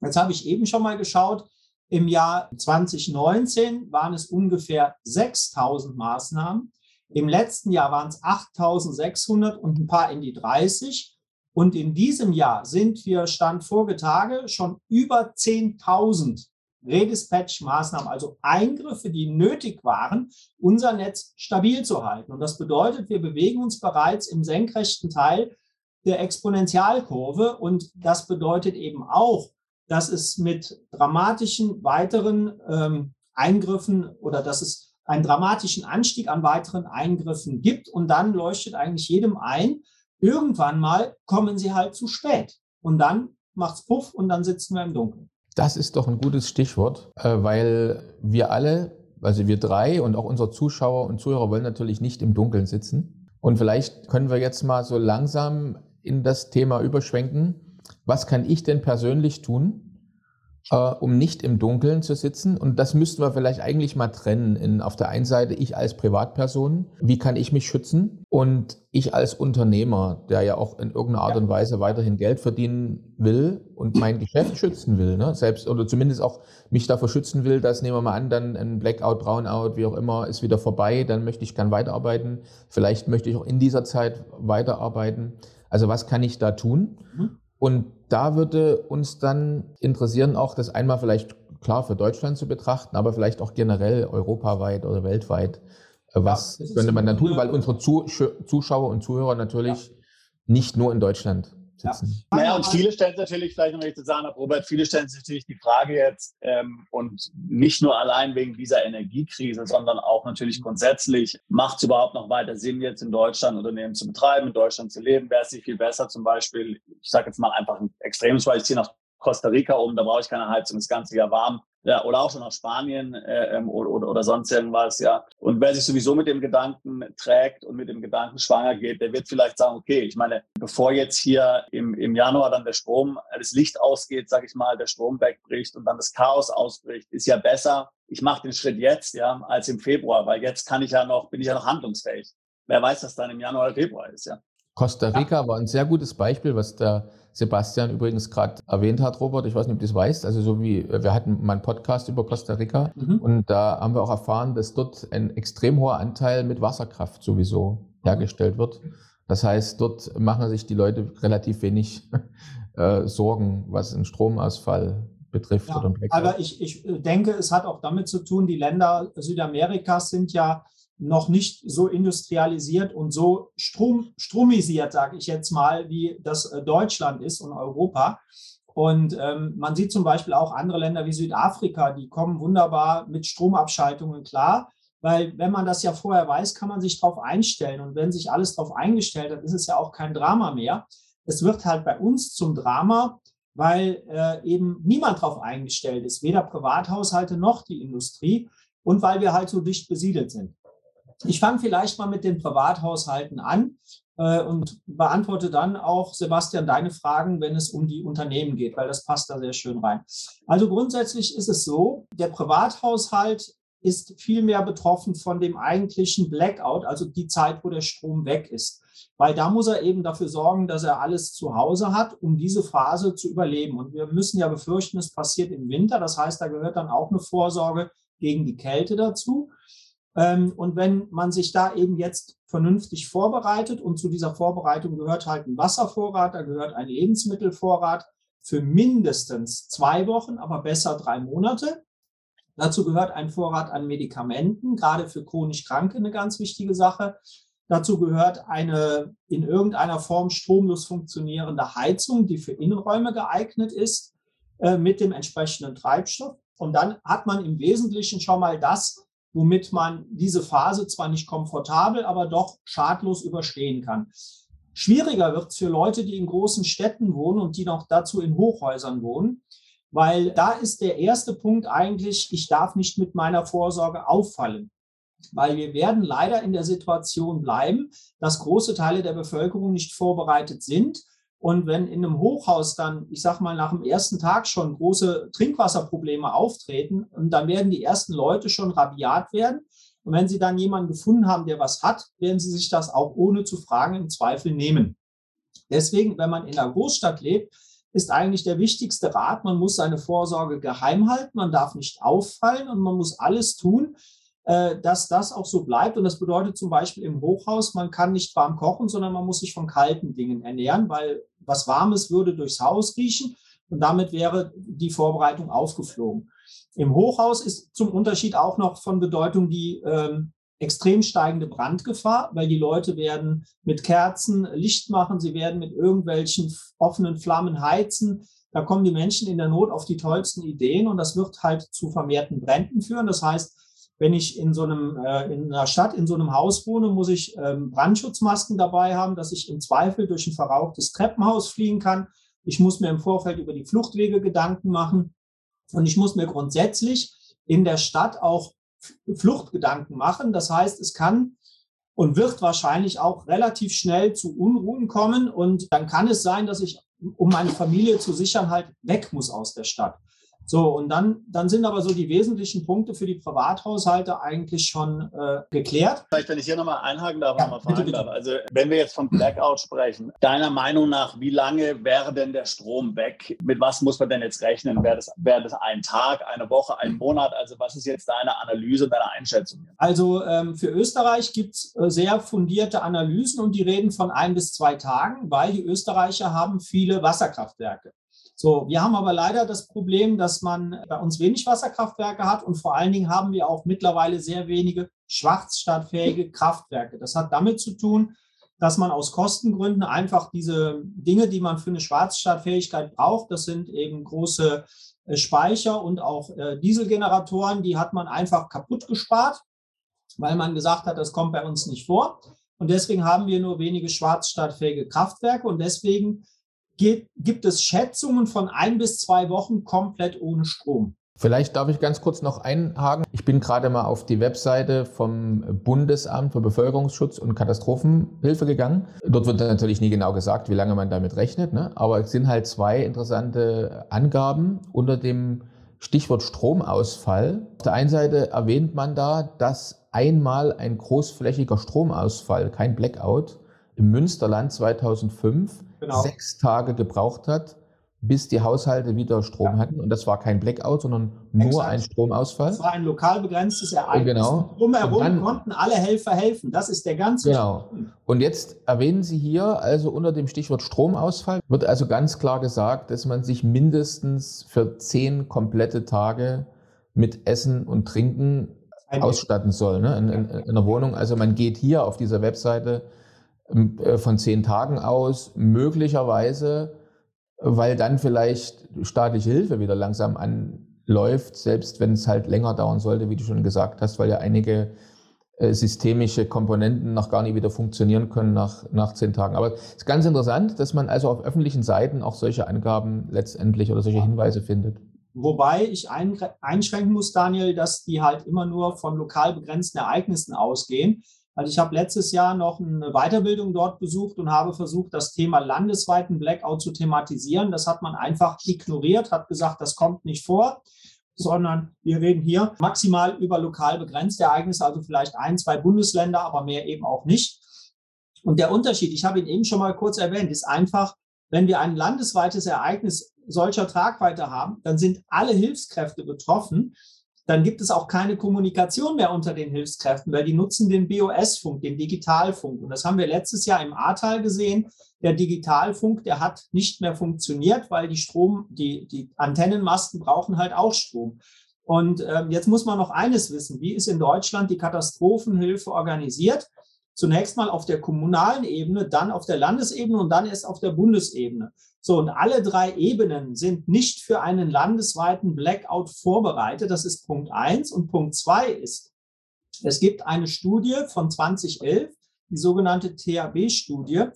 Jetzt habe ich eben schon mal geschaut, im Jahr 2019 waren es ungefähr 6000 Maßnahmen. Im letzten Jahr waren es 8600 und ein paar in die 30. Und in diesem Jahr sind wir, Stand Vorgetage, schon über 10.000 Redispatch-Maßnahmen, also Eingriffe, die nötig waren, unser Netz stabil zu halten. Und das bedeutet, wir bewegen uns bereits im senkrechten Teil der Exponentialkurve. Und das bedeutet eben auch, dass es mit dramatischen weiteren ähm, Eingriffen oder dass es einen dramatischen Anstieg an weiteren Eingriffen gibt. Und dann leuchtet eigentlich jedem ein, irgendwann mal kommen sie halt zu spät. Und dann macht's Puff und dann sitzen wir im Dunkeln. Das ist doch ein gutes Stichwort, äh, weil wir alle, also wir drei und auch unsere Zuschauer und Zuhörer wollen natürlich nicht im Dunkeln sitzen. Und vielleicht können wir jetzt mal so langsam in das Thema überschwenken. Was kann ich denn persönlich tun, äh, um nicht im Dunkeln zu sitzen. Und das müssten wir vielleicht eigentlich mal trennen. In, auf der einen Seite ich als Privatperson, wie kann ich mich schützen? Und ich als Unternehmer, der ja auch in irgendeiner Art und Weise weiterhin Geld verdienen will und mein Geschäft schützen will, ne? selbst oder zumindest auch mich davor schützen will, dass nehmen wir mal an, dann ein Blackout, Brownout, wie auch immer, ist wieder vorbei, dann möchte ich gern weiterarbeiten. Vielleicht möchte ich auch in dieser Zeit weiterarbeiten. Also was kann ich da tun? Mhm. Und da würde uns dann interessieren, auch das einmal vielleicht klar für Deutschland zu betrachten, aber vielleicht auch generell europaweit oder weltweit. Äh, was ja, könnte man dann tun? Weil unsere Zuschauer und Zuhörer natürlich ja. nicht nur in Deutschland. Ja. Naja, und viele stellen natürlich, vielleicht noch zu sagen, Robert, viele stellen sich natürlich die Frage jetzt, ähm, und nicht nur allein wegen dieser Energiekrise, sondern auch natürlich grundsätzlich, macht es überhaupt noch weiter Sinn, jetzt in Deutschland Unternehmen zu betreiben, in Deutschland zu leben? Wäre es nicht viel besser, zum Beispiel, ich sage jetzt mal einfach ein extremes Beispiel, ich ziehe nach Costa Rica um, da brauche ich keine Heizung, das ganze Jahr warm ja, oder auch schon nach Spanien äh, ähm, oder, oder, oder sonst irgendwas, ja. Und wer sich sowieso mit dem Gedanken trägt und mit dem Gedanken schwanger geht, der wird vielleicht sagen, okay, ich meine, bevor jetzt hier im, im Januar dann der Strom, äh, das Licht ausgeht, sag ich mal, der Strom wegbricht und dann das Chaos ausbricht, ist ja besser, ich mache den Schritt jetzt, ja, als im Februar, weil jetzt kann ich ja noch, bin ich ja noch handlungsfähig. Wer weiß, was dann im Januar oder Februar ist, ja. Costa Rica ja. war ein sehr gutes Beispiel, was der Sebastian übrigens gerade erwähnt hat, Robert. Ich weiß nicht, ob du das weißt. Also so wie wir hatten mal einen Podcast über Costa Rica mhm. und da haben wir auch erfahren, dass dort ein extrem hoher Anteil mit Wasserkraft sowieso mhm. hergestellt wird. Das heißt, dort machen sich die Leute relativ wenig äh, Sorgen, was einen Stromausfall betrifft. Ja, aber ich, ich denke, es hat auch damit zu tun, die Länder Südamerikas sind ja noch nicht so industrialisiert und so strom, stromisiert, sage ich jetzt mal, wie das äh, Deutschland ist und Europa. Und ähm, man sieht zum Beispiel auch andere Länder wie Südafrika, die kommen wunderbar mit Stromabschaltungen klar. Weil wenn man das ja vorher weiß, kann man sich darauf einstellen. Und wenn sich alles darauf eingestellt hat, ist es ja auch kein Drama mehr. Es wird halt bei uns zum Drama, weil äh, eben niemand darauf eingestellt ist, weder Privathaushalte noch die Industrie und weil wir halt so dicht besiedelt sind. Ich fange vielleicht mal mit den Privathaushalten an äh, und beantworte dann auch, Sebastian, deine Fragen, wenn es um die Unternehmen geht, weil das passt da sehr schön rein. Also grundsätzlich ist es so, der Privathaushalt ist viel mehr betroffen von dem eigentlichen Blackout, also die Zeit, wo der Strom weg ist. Weil da muss er eben dafür sorgen, dass er alles zu Hause hat, um diese Phase zu überleben. Und wir müssen ja befürchten, es passiert im Winter. Das heißt, da gehört dann auch eine Vorsorge gegen die Kälte dazu. Ähm, und wenn man sich da eben jetzt vernünftig vorbereitet und zu dieser Vorbereitung gehört halt ein Wasservorrat, da gehört ein Lebensmittelvorrat für mindestens zwei Wochen, aber besser drei Monate. Dazu gehört ein Vorrat an Medikamenten, gerade für chronisch Kranke eine ganz wichtige Sache. Dazu gehört eine in irgendeiner Form stromlos funktionierende Heizung, die für Innenräume geeignet ist, äh, mit dem entsprechenden Treibstoff. Und dann hat man im Wesentlichen schon mal das, womit man diese Phase zwar nicht komfortabel, aber doch schadlos überstehen kann. Schwieriger wird es für Leute, die in großen Städten wohnen und die noch dazu in Hochhäusern wohnen, weil da ist der erste Punkt eigentlich, ich darf nicht mit meiner Vorsorge auffallen. weil wir werden leider in der Situation bleiben, dass große Teile der Bevölkerung nicht vorbereitet sind. Und wenn in einem Hochhaus dann, ich sag mal, nach dem ersten Tag schon große Trinkwasserprobleme auftreten, dann werden die ersten Leute schon rabiat werden. Und wenn sie dann jemanden gefunden haben, der was hat, werden sie sich das auch ohne zu fragen im Zweifel nehmen. Deswegen, wenn man in einer Großstadt lebt, ist eigentlich der wichtigste Rat, man muss seine Vorsorge geheim halten, man darf nicht auffallen und man muss alles tun, dass das auch so bleibt. Und das bedeutet zum Beispiel im Hochhaus, man kann nicht warm kochen, sondern man muss sich von kalten Dingen ernähren, weil was Warmes würde durchs Haus riechen und damit wäre die Vorbereitung aufgeflogen. Im Hochhaus ist zum Unterschied auch noch von Bedeutung die ähm, extrem steigende Brandgefahr, weil die Leute werden mit Kerzen Licht machen, sie werden mit irgendwelchen offenen Flammen heizen. Da kommen die Menschen in der Not auf die tollsten Ideen und das wird halt zu vermehrten Bränden führen. Das heißt, wenn ich in so einem, äh, in einer Stadt, in so einem Haus wohne, muss ich ähm, Brandschutzmasken dabei haben, dass ich im Zweifel durch ein verrauchtes Treppenhaus fliehen kann. Ich muss mir im Vorfeld über die Fluchtwege Gedanken machen. Und ich muss mir grundsätzlich in der Stadt auch Fluchtgedanken machen. Das heißt, es kann und wird wahrscheinlich auch relativ schnell zu Unruhen kommen. Und dann kann es sein, dass ich, um meine Familie zu sichern, halt weg muss aus der Stadt. So, und dann, dann sind aber so die wesentlichen Punkte für die Privathaushalte eigentlich schon äh, geklärt. Vielleicht, wenn ich hier nochmal einhaken darf, ja, nochmal fragen bitte, bitte. darf. Also, wenn wir jetzt von Blackout sprechen, deiner Meinung nach, wie lange wäre denn der Strom weg? Mit was muss man denn jetzt rechnen? Wäre das, wäre das ein Tag, eine Woche, ein Monat? Also, was ist jetzt deine Analyse, deine Einschätzung? Also, ähm, für Österreich gibt es äh, sehr fundierte Analysen und die reden von ein bis zwei Tagen, weil die Österreicher haben viele Wasserkraftwerke. So, wir haben aber leider das Problem, dass man bei uns wenig Wasserkraftwerke hat und vor allen Dingen haben wir auch mittlerweile sehr wenige schwarzstartfähige Kraftwerke. Das hat damit zu tun, dass man aus Kostengründen einfach diese Dinge, die man für eine Schwarzstartfähigkeit braucht, das sind eben große äh, Speicher und auch äh, Dieselgeneratoren, die hat man einfach kaputt gespart, weil man gesagt hat, das kommt bei uns nicht vor. Und deswegen haben wir nur wenige schwarzstartfähige Kraftwerke und deswegen gibt es Schätzungen von ein bis zwei Wochen komplett ohne Strom. Vielleicht darf ich ganz kurz noch einhaken. Ich bin gerade mal auf die Webseite vom Bundesamt für Bevölkerungsschutz und Katastrophenhilfe gegangen. Dort wird natürlich nie genau gesagt, wie lange man damit rechnet, ne? aber es sind halt zwei interessante Angaben unter dem Stichwort Stromausfall. Auf der einen Seite erwähnt man da, dass einmal ein großflächiger Stromausfall, kein Blackout, im Münsterland 2005 genau. sechs Tage gebraucht hat, bis die Haushalte wieder Strom ja. hatten. Und das war kein Blackout, sondern nur Exakt. ein Stromausfall. Das war ein lokal begrenztes Ereignis. Genau. Drumherum dann, konnten alle Helfer helfen. Das ist der ganze Genau. Und jetzt erwähnen Sie hier, also unter dem Stichwort Stromausfall, wird also ganz klar gesagt, dass man sich mindestens für zehn komplette Tage mit Essen und Trinken ausstatten soll ne? in, in, in einer Wohnung. Also man geht hier auf dieser Webseite von zehn Tagen aus, möglicherweise, weil dann vielleicht staatliche Hilfe wieder langsam anläuft, selbst wenn es halt länger dauern sollte, wie du schon gesagt hast, weil ja einige äh, systemische Komponenten noch gar nicht wieder funktionieren können nach, nach zehn Tagen. Aber es ist ganz interessant, dass man also auf öffentlichen Seiten auch solche Angaben letztendlich oder solche Hinweise findet. Wobei ich einschränken muss, Daniel, dass die halt immer nur von lokal begrenzten Ereignissen ausgehen. Also ich habe letztes Jahr noch eine Weiterbildung dort besucht und habe versucht, das Thema landesweiten Blackout zu thematisieren. Das hat man einfach ignoriert, hat gesagt, das kommt nicht vor, sondern wir reden hier maximal über lokal begrenzte Ereignisse, also vielleicht ein, zwei Bundesländer, aber mehr eben auch nicht. Und der Unterschied, ich habe ihn eben schon mal kurz erwähnt, ist einfach, wenn wir ein landesweites Ereignis solcher Tragweite haben, dann sind alle Hilfskräfte betroffen dann gibt es auch keine Kommunikation mehr unter den Hilfskräften, weil die nutzen den BOS-Funk, den Digitalfunk. Und das haben wir letztes Jahr im Ahrtal gesehen. Der Digitalfunk, der hat nicht mehr funktioniert, weil die Strom, die, die Antennenmasten brauchen halt auch Strom. Und ähm, jetzt muss man noch eines wissen. Wie ist in Deutschland die Katastrophenhilfe organisiert? Zunächst mal auf der kommunalen Ebene, dann auf der Landesebene und dann erst auf der Bundesebene. So, und alle drei Ebenen sind nicht für einen landesweiten Blackout vorbereitet. Das ist Punkt eins. Und Punkt zwei ist, es gibt eine Studie von 2011, die sogenannte THB-Studie.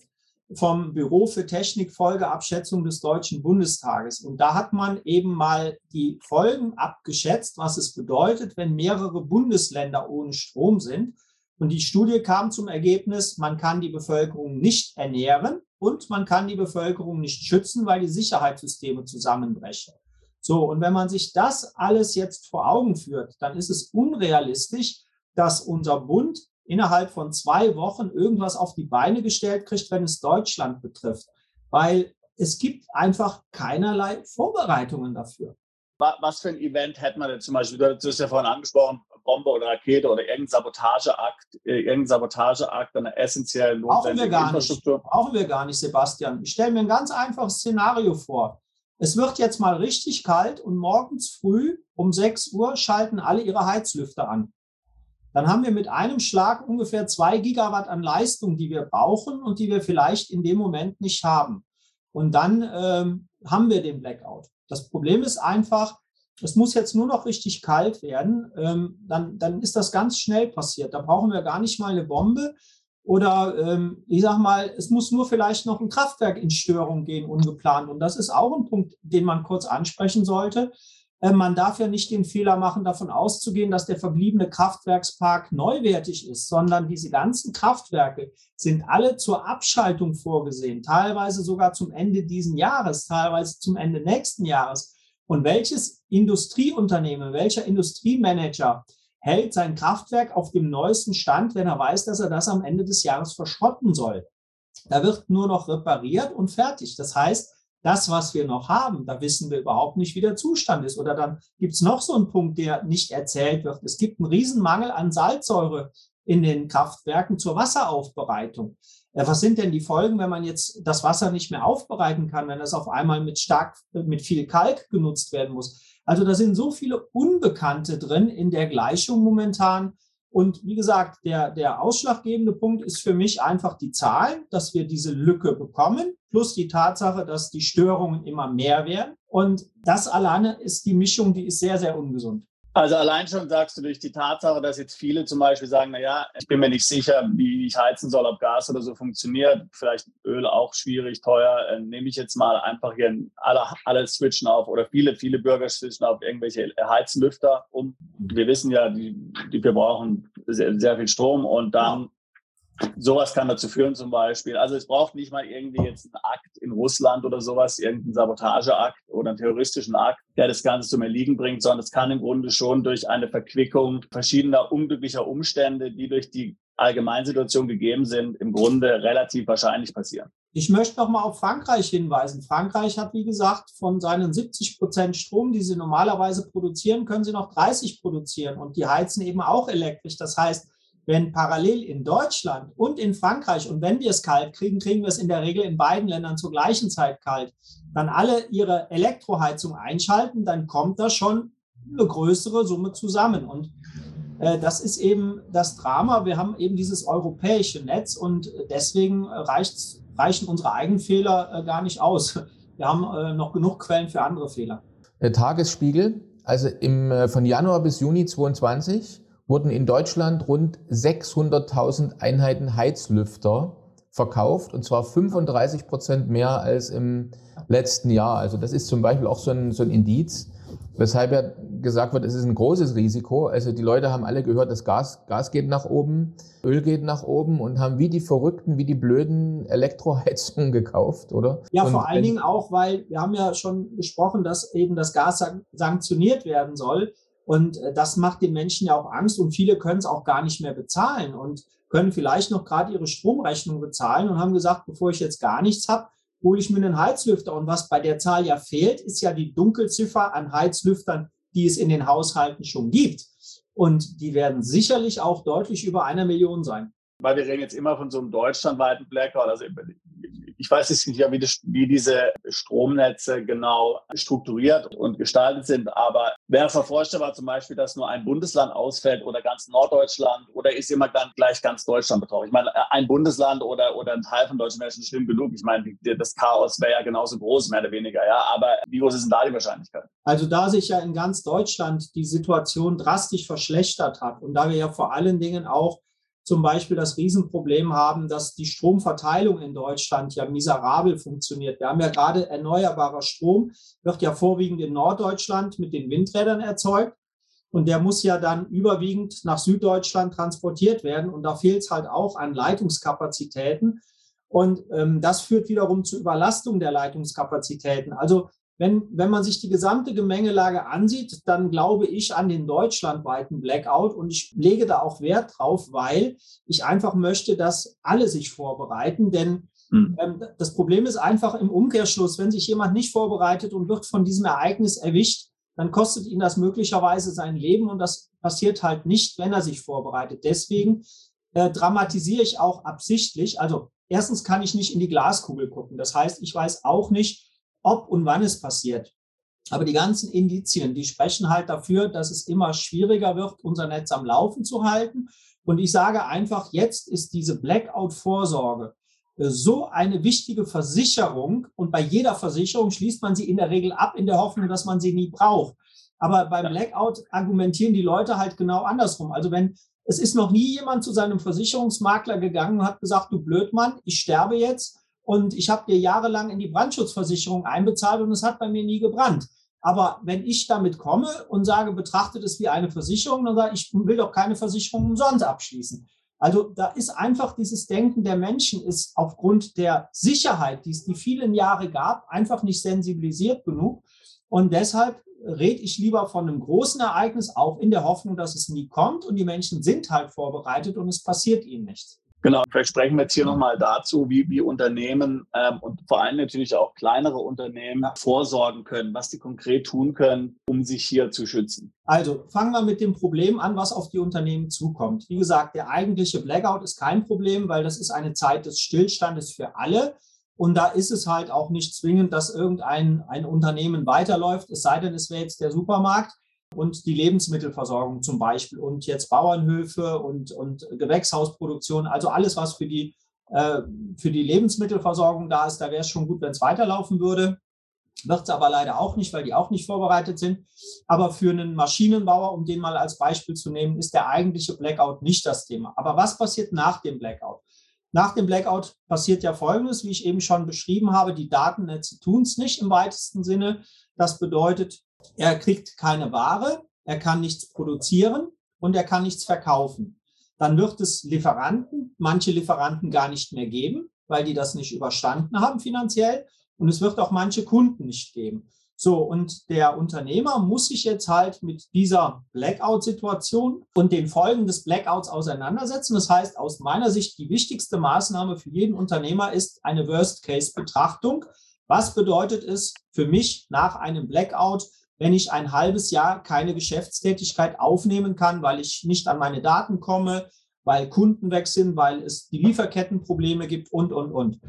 vom Büro für Technikfolgeabschätzung des Deutschen Bundestages. Und da hat man eben mal die Folgen abgeschätzt, was es bedeutet, wenn mehrere Bundesländer ohne Strom sind. Und die Studie kam zum Ergebnis, man kann die Bevölkerung nicht ernähren und man kann die Bevölkerung nicht schützen, weil die Sicherheitssysteme zusammenbrechen. So, und wenn man sich das alles jetzt vor Augen führt, dann ist es unrealistisch, dass unser Bund innerhalb von zwei Wochen irgendwas auf die Beine gestellt kriegt, wenn es Deutschland betrifft. Weil es gibt einfach keinerlei Vorbereitungen dafür. Was für ein Event hätte man denn zum Beispiel, du hast ja vorhin angesprochen, Bombe oder Rakete oder irgendein Sabotageakt, äh, irgendein Sabotageakt einer essentiell notwendigen Infrastruktur? Nicht. Brauchen wir gar nicht, Sebastian. Ich stelle mir ein ganz einfaches Szenario vor. Es wird jetzt mal richtig kalt und morgens früh um 6 Uhr schalten alle ihre Heizlüfter an. Dann haben wir mit einem Schlag ungefähr zwei Gigawatt an Leistung, die wir brauchen und die wir vielleicht in dem Moment nicht haben. Und dann ähm, haben wir den Blackout. Das Problem ist einfach, es muss jetzt nur noch richtig kalt werden, ähm, dann, dann ist das ganz schnell passiert. Da brauchen wir gar nicht mal eine Bombe. Oder ähm, ich sage mal, es muss nur vielleicht noch ein Kraftwerk in Störung gehen, ungeplant. Und das ist auch ein Punkt, den man kurz ansprechen sollte. Äh, man darf ja nicht den Fehler machen, davon auszugehen, dass der verbliebene Kraftwerkspark neuwertig ist, sondern diese ganzen Kraftwerke sind alle zur Abschaltung vorgesehen, teilweise sogar zum Ende diesen Jahres, teilweise zum Ende nächsten Jahres. Und welches Industrieunternehmen, welcher Industriemanager hält sein Kraftwerk auf dem neuesten Stand, wenn er weiß, dass er das am Ende des Jahres verschrotten soll? Da wird nur noch repariert und fertig. Das heißt, das, was wir noch haben, da wissen wir überhaupt nicht, wie der Zustand ist. Oder dann gibt es noch so einen Punkt, der nicht erzählt wird. Es gibt einen Riesenmangel an Salzsäure in den Kraftwerken zur Wasseraufbereitung. Was sind denn die Folgen, wenn man jetzt das Wasser nicht mehr aufbereiten kann, wenn das auf einmal mit stark, mit viel Kalk genutzt werden muss? Also da sind so viele Unbekannte drin in der Gleichung momentan. Und wie gesagt, der, der ausschlaggebende Punkt ist für mich einfach die Zahlen, dass wir diese Lücke bekommen, plus die Tatsache, dass die Störungen immer mehr werden. Und das alleine ist die Mischung, die ist sehr, sehr ungesund. Also allein schon sagst du durch die Tatsache, dass jetzt viele zum Beispiel sagen, na ja, ich bin mir nicht sicher, wie ich heizen soll, ob Gas oder so funktioniert, vielleicht Öl auch schwierig, teuer, äh, nehme ich jetzt mal einfach hier alle, alle switchen auf oder viele, viele Bürger switchen auf irgendwelche Heizlüfter um. Wir wissen ja, die, die wir brauchen sehr, sehr viel Strom und dann Sowas kann dazu führen zum Beispiel. Also es braucht nicht mal irgendwie jetzt einen Akt in Russland oder sowas, irgendeinen Sabotageakt oder einen terroristischen Akt, der das Ganze zum Erliegen bringt, sondern es kann im Grunde schon durch eine Verquickung verschiedener unglücklicher Umstände, die durch die Allgemeinsituation gegeben sind, im Grunde relativ wahrscheinlich passieren. Ich möchte noch mal auf Frankreich hinweisen. Frankreich hat, wie gesagt, von seinen 70 Prozent Strom, die sie normalerweise produzieren, können sie noch 30 produzieren und die heizen eben auch elektrisch. Das heißt, wenn parallel in Deutschland und in Frankreich, und wenn wir es kalt kriegen, kriegen wir es in der Regel in beiden Ländern zur gleichen Zeit kalt, dann alle ihre Elektroheizung einschalten, dann kommt da schon eine größere Summe zusammen. Und äh, das ist eben das Drama. Wir haben eben dieses europäische Netz und deswegen reichen unsere eigenen Fehler äh, gar nicht aus. Wir haben äh, noch genug Quellen für andere Fehler. Der Tagesspiegel, also im, von Januar bis Juni 2022 wurden in Deutschland rund 600.000 Einheiten Heizlüfter verkauft und zwar 35 Prozent mehr als im letzten Jahr. Also das ist zum Beispiel auch so ein, so ein Indiz, weshalb ja gesagt wird, es ist ein großes Risiko. Also die Leute haben alle gehört, das Gas, Gas geht nach oben, Öl geht nach oben und haben wie die Verrückten, wie die blöden Elektroheizungen gekauft, oder? Ja, und vor allen Dingen auch, weil wir haben ja schon besprochen, dass eben das Gas sanktioniert werden soll. Und äh, das macht den Menschen ja auch Angst und viele können es auch gar nicht mehr bezahlen und können vielleicht noch gerade ihre Stromrechnung bezahlen und haben gesagt, bevor ich jetzt gar nichts habe, hole ich mir einen Heizlüfter. Und was bei der Zahl ja fehlt, ist ja die Dunkelziffer an Heizlüftern, die es in den Haushalten schon gibt. Und die werden sicherlich auch deutlich über einer Million sein. Weil wir reden jetzt immer von so einem deutschlandweiten Blackout. Also ich weiß jetzt nicht, wie, das, wie diese Stromnetze genau strukturiert und gestaltet sind, aber wäre es vorstellbar zum Beispiel, dass nur ein Bundesland ausfällt oder ganz Norddeutschland oder ist immer dann gleich ganz Deutschland betroffen? Ich meine, ein Bundesland oder, oder ein Teil von Deutschland wäre schon schlimm genug. Ich meine, das Chaos wäre ja genauso groß, mehr oder weniger, ja. Aber wie groß ist denn da die Wahrscheinlichkeit? Also da sich ja in ganz Deutschland die Situation drastisch verschlechtert hat und da wir ja vor allen Dingen auch zum Beispiel das Riesenproblem haben, dass die Stromverteilung in Deutschland ja miserabel funktioniert. Wir haben ja gerade erneuerbarer Strom, wird ja vorwiegend in Norddeutschland mit den Windrädern erzeugt. Und der muss ja dann überwiegend nach Süddeutschland transportiert werden. Und da fehlt es halt auch an Leitungskapazitäten. Und ähm, das führt wiederum zu Überlastung der Leitungskapazitäten. Also wenn, wenn man sich die gesamte Gemengelage ansieht, dann glaube ich an den deutschlandweiten Blackout und ich lege da auch Wert drauf, weil ich einfach möchte, dass alle sich vorbereiten, denn hm. ähm, das Problem ist einfach im Umkehrschluss, wenn sich jemand nicht vorbereitet und wird von diesem Ereignis erwischt, dann kostet ihn das möglicherweise sein Leben und das passiert halt nicht, wenn er sich vorbereitet. Deswegen äh, dramatisiere ich auch absichtlich. Also erstens kann ich nicht in die Glaskugel gucken. Das heißt, ich weiß auch nicht, ob und wann es passiert. Aber die ganzen Indizien, die sprechen halt dafür, dass es immer schwieriger wird, unser Netz am Laufen zu halten. Und ich sage einfach, jetzt ist diese Blackout-Vorsorge äh, so eine wichtige Versicherung. Und bei jeder Versicherung schließt man sie in der Regel ab, in der Hoffnung, dass man sie nie braucht. Aber beim Blackout argumentieren die Leute halt genau andersrum. Also wenn es ist noch nie jemand zu seinem Versicherungsmakler gegangen und hat gesagt, du Blödmann, ich sterbe jetzt und ich habe dir jahrelang in die Brandschutzversicherung einbezahlt und es hat bei mir nie gebrannt. Aber wenn ich damit komme und sage, betrachtet es wie eine Versicherung, dann sage ich, ich will doch keine Versicherung umsonst abschließen. Also da ist einfach dieses Denken der Menschen ist aufgrund der Sicherheit, die es die vielen Jahre gab, einfach nicht sensibilisiert genug. Und deshalb rede ich lieber von einem großen Ereignis, auch in der Hoffnung, dass es nie kommt. Und die Menschen sind halt vorbereitet und es passiert ihnen nichts. Genau, vielleicht sprechen wir jetzt hier nochmal dazu, wie, wie Unternehmen ähm, und vor allem natürlich auch kleinere Unternehmen vorsorgen können, was die konkret tun können, um sich hier zu schützen. Also fangen wir mit dem Problem an, was auf die Unternehmen zukommt. Wie gesagt, der eigentliche Blackout ist kein Problem, weil das ist eine Zeit des Stillstandes für alle. Und da ist es halt auch nicht zwingend, dass irgendein ein Unternehmen weiterläuft, es sei denn, es wäre jetzt der Supermarkt und die Lebensmittelversorgung zum Beispiel und jetzt Bauernhöfe und, und Gewächshausproduktion, also alles, was für die, äh, für die Lebensmittelversorgung da ist, da wäre es schon gut, wenn es weiterlaufen würde. Wird es aber leider auch nicht, weil die auch nicht vorbereitet sind. Aber für einen Maschinenbauer, um den mal als Beispiel zu nehmen, ist der eigentliche Blackout nicht das Thema. Aber was passiert nach dem Blackout? Nach dem Blackout passiert ja Folgendes, wie ich eben schon beschrieben habe. Die Datennetze tun es nicht im weitesten Sinne. Das bedeutet, er kriegt keine Ware, er kann nichts produzieren und er kann nichts verkaufen. Dann wird es Lieferanten, manche Lieferanten gar nicht mehr geben, weil die das nicht überstanden haben finanziell. Und es wird auch manche Kunden nicht geben. So, und der Unternehmer muss sich jetzt halt mit dieser Blackout-Situation und den Folgen des Blackouts auseinandersetzen. Das heißt, aus meiner Sicht, die wichtigste Maßnahme für jeden Unternehmer ist eine Worst-Case-Betrachtung. Was bedeutet es für mich nach einem Blackout? Wenn ich ein halbes Jahr keine Geschäftstätigkeit aufnehmen kann, weil ich nicht an meine Daten komme, weil Kunden weg sind, weil es die Lieferkettenprobleme gibt und, und, und.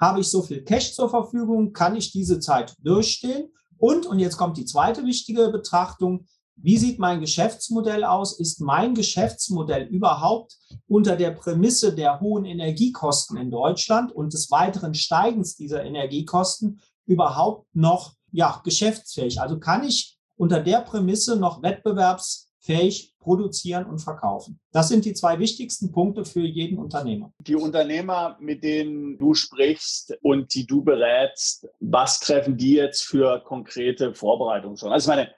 Habe ich so viel Cash zur Verfügung, kann ich diese Zeit durchstehen? Und, und jetzt kommt die zweite wichtige Betrachtung, wie sieht mein Geschäftsmodell aus? Ist mein Geschäftsmodell überhaupt unter der Prämisse der hohen Energiekosten in Deutschland und des weiteren Steigens dieser Energiekosten überhaupt noch ja, geschäftsfähig. Also kann ich unter der Prämisse noch wettbewerbsfähig produzieren und verkaufen. Das sind die zwei wichtigsten Punkte für jeden Unternehmer. Die Unternehmer, mit denen du sprichst und die du berätst, was treffen die jetzt für konkrete Vorbereitungen schon? Also ich meine,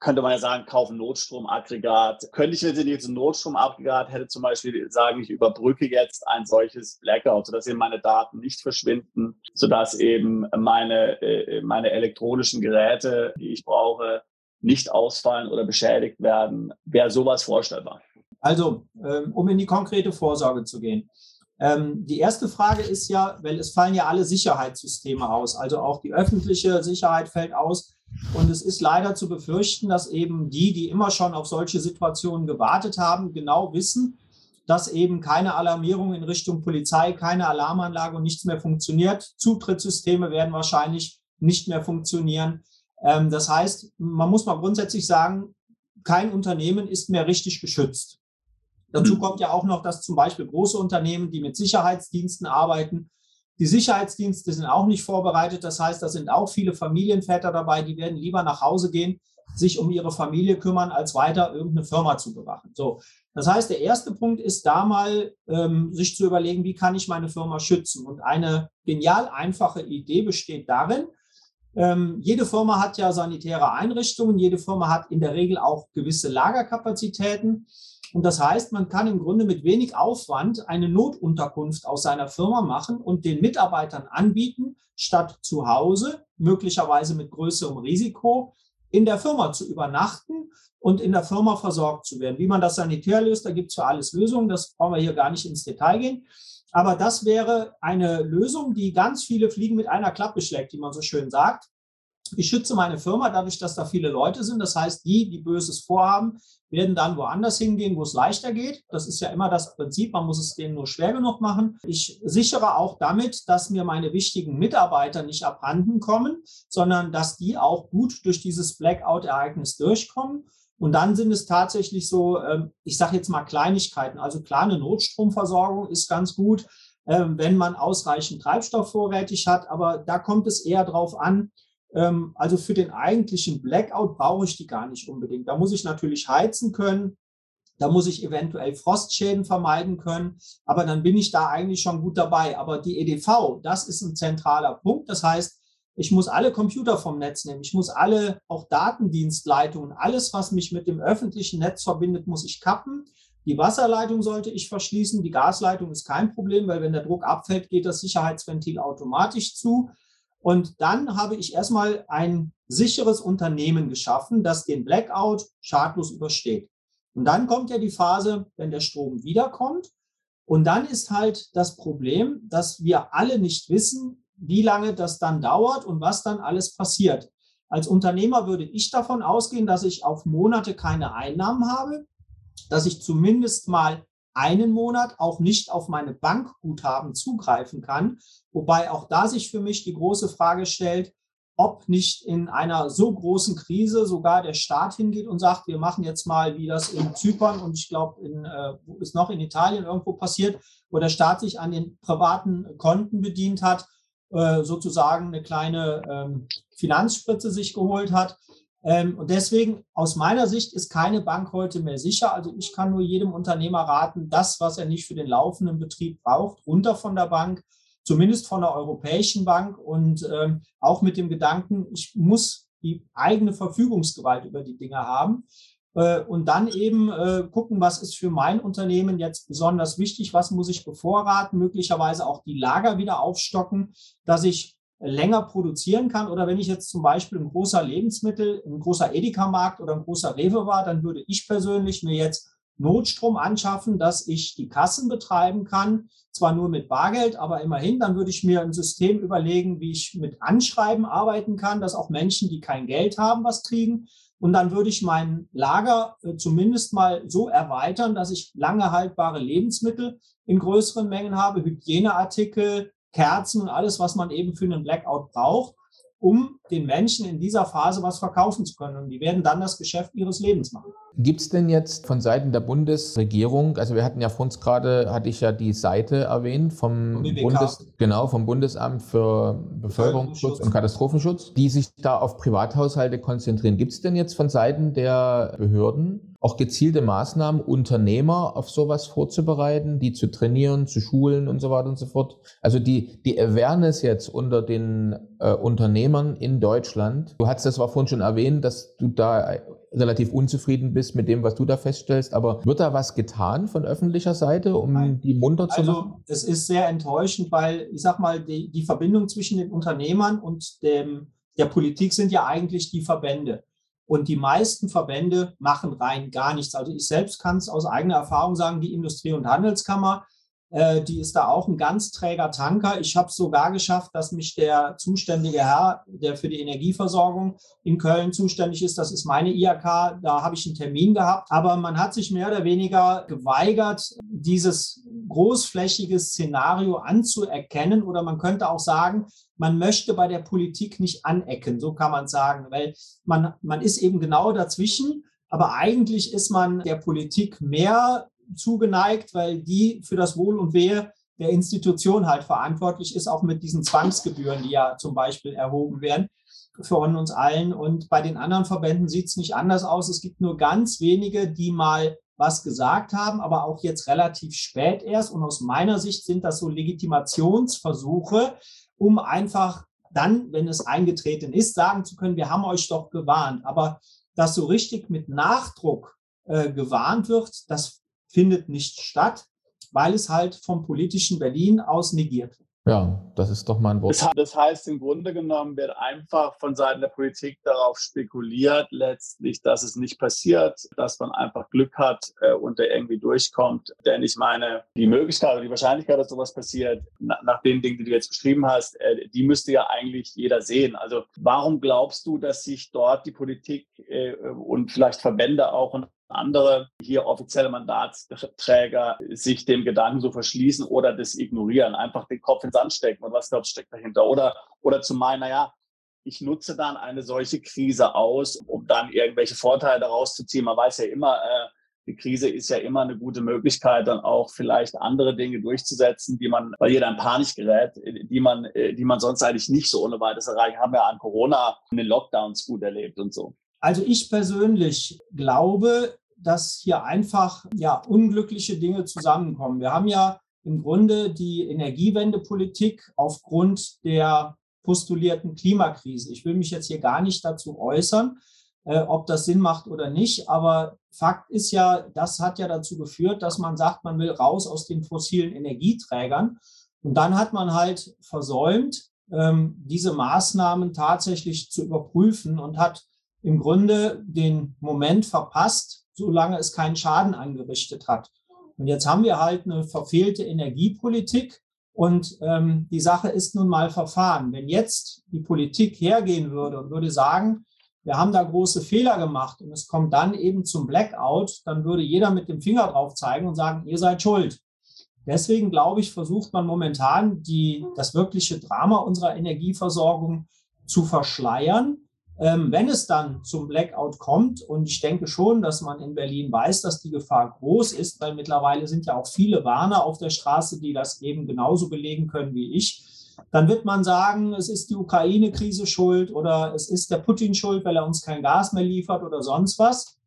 könnte man ja sagen, kaufen Notstromaggregat. Könnte ich jetzt ein Notstromaggregat, hätte zum Beispiel sagen, ich überbrücke jetzt ein solches Blackout, sodass eben meine Daten nicht verschwinden, sodass eben meine, äh, meine elektronischen Geräte, die ich brauche, nicht ausfallen oder beschädigt werden. Wäre sowas vorstellbar? Also, ähm, um in die konkrete Vorsorge zu gehen. Ähm, die erste Frage ist ja, weil es fallen ja alle Sicherheitssysteme aus, also auch die öffentliche Sicherheit fällt aus. Und es ist leider zu befürchten, dass eben die, die immer schon auf solche Situationen gewartet haben, genau wissen, dass eben keine Alarmierung in Richtung Polizei, keine Alarmanlage und nichts mehr funktioniert. Zutrittssysteme werden wahrscheinlich nicht mehr funktionieren. Ähm, das heißt, man muss mal grundsätzlich sagen, kein Unternehmen ist mehr richtig geschützt. Dazu mhm. kommt ja auch noch, dass zum Beispiel große Unternehmen, die mit Sicherheitsdiensten arbeiten, die Sicherheitsdienste sind auch nicht vorbereitet. Das heißt, da sind auch viele Familienväter dabei, die werden lieber nach Hause gehen, sich um ihre Familie kümmern, als weiter irgendeine Firma zu bewachen. So, das heißt, der erste Punkt ist da mal, ähm, sich zu überlegen, wie kann ich meine Firma schützen? Und eine genial einfache Idee besteht darin, ähm, jede Firma hat ja sanitäre Einrichtungen, jede Firma hat in der Regel auch gewisse Lagerkapazitäten. Und das heißt, man kann im Grunde mit wenig Aufwand eine Notunterkunft aus seiner Firma machen und den Mitarbeitern anbieten, statt zu Hause, möglicherweise mit größerem Risiko, in der Firma zu übernachten und in der Firma versorgt zu werden. Wie man das sanitär löst, da gibt es für alles Lösungen. Das brauchen wir hier gar nicht ins Detail gehen. Aber das wäre eine Lösung, die ganz viele Fliegen mit einer Klappe schlägt, wie man so schön sagt. Ich schütze meine Firma dadurch, dass da viele Leute sind. Das heißt, die, die Böses vorhaben, werden dann woanders hingehen, wo es leichter geht. Das ist ja immer das Prinzip. Man muss es denen nur schwer genug machen. Ich sichere auch damit, dass mir meine wichtigen Mitarbeiter nicht abhanden kommen, sondern dass die auch gut durch dieses Blackout-Ereignis durchkommen. Und dann sind es tatsächlich so, ähm, ich sage jetzt mal Kleinigkeiten. Also klar, eine Notstromversorgung ist ganz gut, ähm, wenn man ausreichend Treibstoff vorrätig hat. Aber da kommt es eher darauf an, ähm, also für den eigentlichen Blackout brauche ich die gar nicht unbedingt. Da muss ich natürlich heizen können. Da muss ich eventuell Frostschäden vermeiden können, aber dann bin ich da eigentlich schon gut dabei. Aber die EDV, das ist ein zentraler Punkt. Das heißt, ich muss alle Computer vom Netz nehmen. Ich muss alle, auch Datendienstleitungen, alles, was mich mit dem öffentlichen Netz verbindet, muss ich kappen. Die Wasserleitung sollte ich verschließen. Die Gasleitung ist kein Problem, weil wenn der Druck abfällt, geht das Sicherheitsventil automatisch zu. Und dann habe ich erstmal ein sicheres Unternehmen geschaffen, das den Blackout schadlos übersteht. Und dann kommt ja die Phase, wenn der Strom wiederkommt. Und dann ist halt das Problem, dass wir alle nicht wissen, wie lange das dann dauert und was dann alles passiert. Als Unternehmer würde ich davon ausgehen, dass ich auf Monate keine Einnahmen habe, dass ich zumindest mal einen Monat auch nicht auf meine Bankguthaben zugreifen kann. Wobei auch da sich für mich die große Frage stellt, ob nicht in einer so großen Krise sogar der Staat hingeht und sagt, wir machen jetzt mal, wie das in Zypern und ich glaube, in, äh, ist noch in Italien irgendwo passiert, wo der Staat sich an den privaten Konten bedient hat äh, sozusagen eine kleine ähm, Finanzspritze sich geholt hat. Ähm, und deswegen, aus meiner Sicht, ist keine Bank heute mehr sicher. Also ich kann nur jedem Unternehmer raten, das, was er nicht für den laufenden Betrieb braucht, runter von der Bank, zumindest von der Europäischen Bank und ähm, auch mit dem Gedanken, ich muss die eigene Verfügungsgewalt über die Dinge haben. Äh, und dann eben äh, gucken, was ist für mein Unternehmen jetzt besonders wichtig, was muss ich bevorraten, möglicherweise auch die Lager wieder aufstocken, dass ich länger produzieren kann. Oder wenn ich jetzt zum Beispiel ein großer Lebensmittel, ein großer Edeka-Markt oder ein großer Rewe war, dann würde ich persönlich mir jetzt Notstrom anschaffen, dass ich die Kassen betreiben kann. Zwar nur mit Bargeld, aber immerhin, dann würde ich mir ein System überlegen, wie ich mit Anschreiben arbeiten kann, dass auch Menschen, die kein Geld haben, was kriegen. Und dann würde ich mein Lager äh, zumindest mal so erweitern, dass ich lange haltbare Lebensmittel in größeren Mengen habe, Hygieneartikel, Kerzen und alles, was man eben für einen Blackout braucht, um den Menschen in dieser Phase was verkaufen zu können. Und die werden dann das Geschäft ihres Lebens machen. Gibt es denn jetzt von Seiten der Bundesregierung, also wir hatten ja vor uns gerade, hatte ich ja die Seite erwähnt vom, Bundes, genau, vom Bundesamt für Bevölkerungsschutz und Katastrophenschutz, die sich da auf Privathaushalte konzentrieren. Gibt es denn jetzt von Seiten der Behörden auch gezielte Maßnahmen, Unternehmer auf sowas vorzubereiten, die zu trainieren, zu schulen und so weiter und so fort? Also die, die Awareness jetzt unter den äh, Unternehmern in Deutschland, du hast das war vorhin schon erwähnt, dass du da relativ unzufrieden bist mit dem, was du da feststellst. Aber wird da was getan von öffentlicher Seite, um Nein. die munter zu also, machen? Also es ist sehr enttäuschend, weil ich sag mal, die, die Verbindung zwischen den Unternehmern und dem, der Politik sind ja eigentlich die Verbände. Und die meisten Verbände machen rein gar nichts. Also ich selbst kann es aus eigener Erfahrung sagen, die Industrie- und Handelskammer äh, die ist da auch ein ganz träger Tanker. Ich habe sogar geschafft, dass mich der zuständige Herr, der für die Energieversorgung in Köln zuständig ist, das ist meine IAK, da habe ich einen Termin gehabt. Aber man hat sich mehr oder weniger geweigert, dieses großflächige Szenario anzuerkennen. Oder man könnte auch sagen, man möchte bei der Politik nicht anecken, so kann man sagen, weil man, man ist eben genau dazwischen. Aber eigentlich ist man der Politik mehr zugeneigt, weil die für das Wohl und Wehe der Institution halt verantwortlich ist, auch mit diesen Zwangsgebühren, die ja zum Beispiel erhoben werden. von uns allen. Und bei den anderen Verbänden sieht es nicht anders aus. Es gibt nur ganz wenige, die mal was gesagt haben, aber auch jetzt relativ spät erst. Und aus meiner Sicht sind das so Legitimationsversuche, um einfach dann, wenn es eingetreten ist, sagen zu können, wir haben euch doch gewarnt. Aber dass so richtig mit Nachdruck äh, gewarnt wird, das findet nicht statt, weil es halt vom politischen Berlin aus negiert wird. Ja, das ist doch mal ein Wort. Das, heißt, im Grunde genommen wird einfach von Seiten der Politik darauf spekuliert, letztlich, dass es nicht passiert, dass man einfach Glück hat äh, und der irgendwie durchkommt. Denn ich meine, die Möglichkeit oder die Wahrscheinlichkeit, dass sowas passiert, na, nach den Dingen, die du jetzt beschrieben hast, äh, die müsste ja eigentlich jeder sehen. Also warum glaubst du, dass sich dort die Politik äh, und vielleicht Verbände auch und andere hier offizielle Mandatsträger sich dem Gedanken so verschließen oder das ignorieren, einfach den Kopf ins Sand stecken und was glaubst steckt dahinter? Oder, oder zu meinen, naja, ich nutze dann eine solche Krise aus, um dann irgendwelche Vorteile daraus zu ziehen. Man weiß ja immer, äh, die Krise ist ja immer eine gute Möglichkeit, dann auch vielleicht andere Dinge durchzusetzen, die man, weil jeder in Panik gerät, die man, äh, die man sonst eigentlich nicht so ohne weiteres erreichen. Haben wir an Corona und den Lockdowns gut erlebt und so. Also ich persönlich glaube, dass hier einfach ja unglückliche Dinge zusammenkommen. Wir haben ja im Grunde die Energiewendepolitik aufgrund der postulierten Klimakrise. Ich will mich jetzt hier gar nicht dazu äußern, äh, ob das Sinn macht oder nicht, aber Fakt ist ja, das hat ja dazu geführt, dass man sagt, man will raus aus den fossilen Energieträgern. Und dann hat man halt versäumt, ähm, diese Maßnahmen tatsächlich zu überprüfen und hat im Grunde den Moment verpasst, solange es keinen Schaden angerichtet hat. Und jetzt haben wir halt eine verfehlte Energiepolitik und ähm, die Sache ist nun mal verfahren. Wenn jetzt die Politik hergehen würde und würde sagen, wir haben da große Fehler gemacht und es kommt dann eben zum Blackout, dann würde jeder mit dem Finger drauf zeigen und sagen, ihr seid schuld. Deswegen glaube ich, versucht man momentan die, das wirkliche Drama unserer Energieversorgung zu verschleiern ähm, wenn es dann zum Blackout kommt, und ich denke schon, dass man in Berlin weiß, dass die Gefahr groß ist, weil mittlerweile sind ja auch viele Warner auf der Straße, die das eben genauso belegen können wie ich, dann wird man sagen, es ist die Ukraine-Krise schuld oder es ist der Putin schuld, weil er uns kein Gas mehr liefert oder sonst was.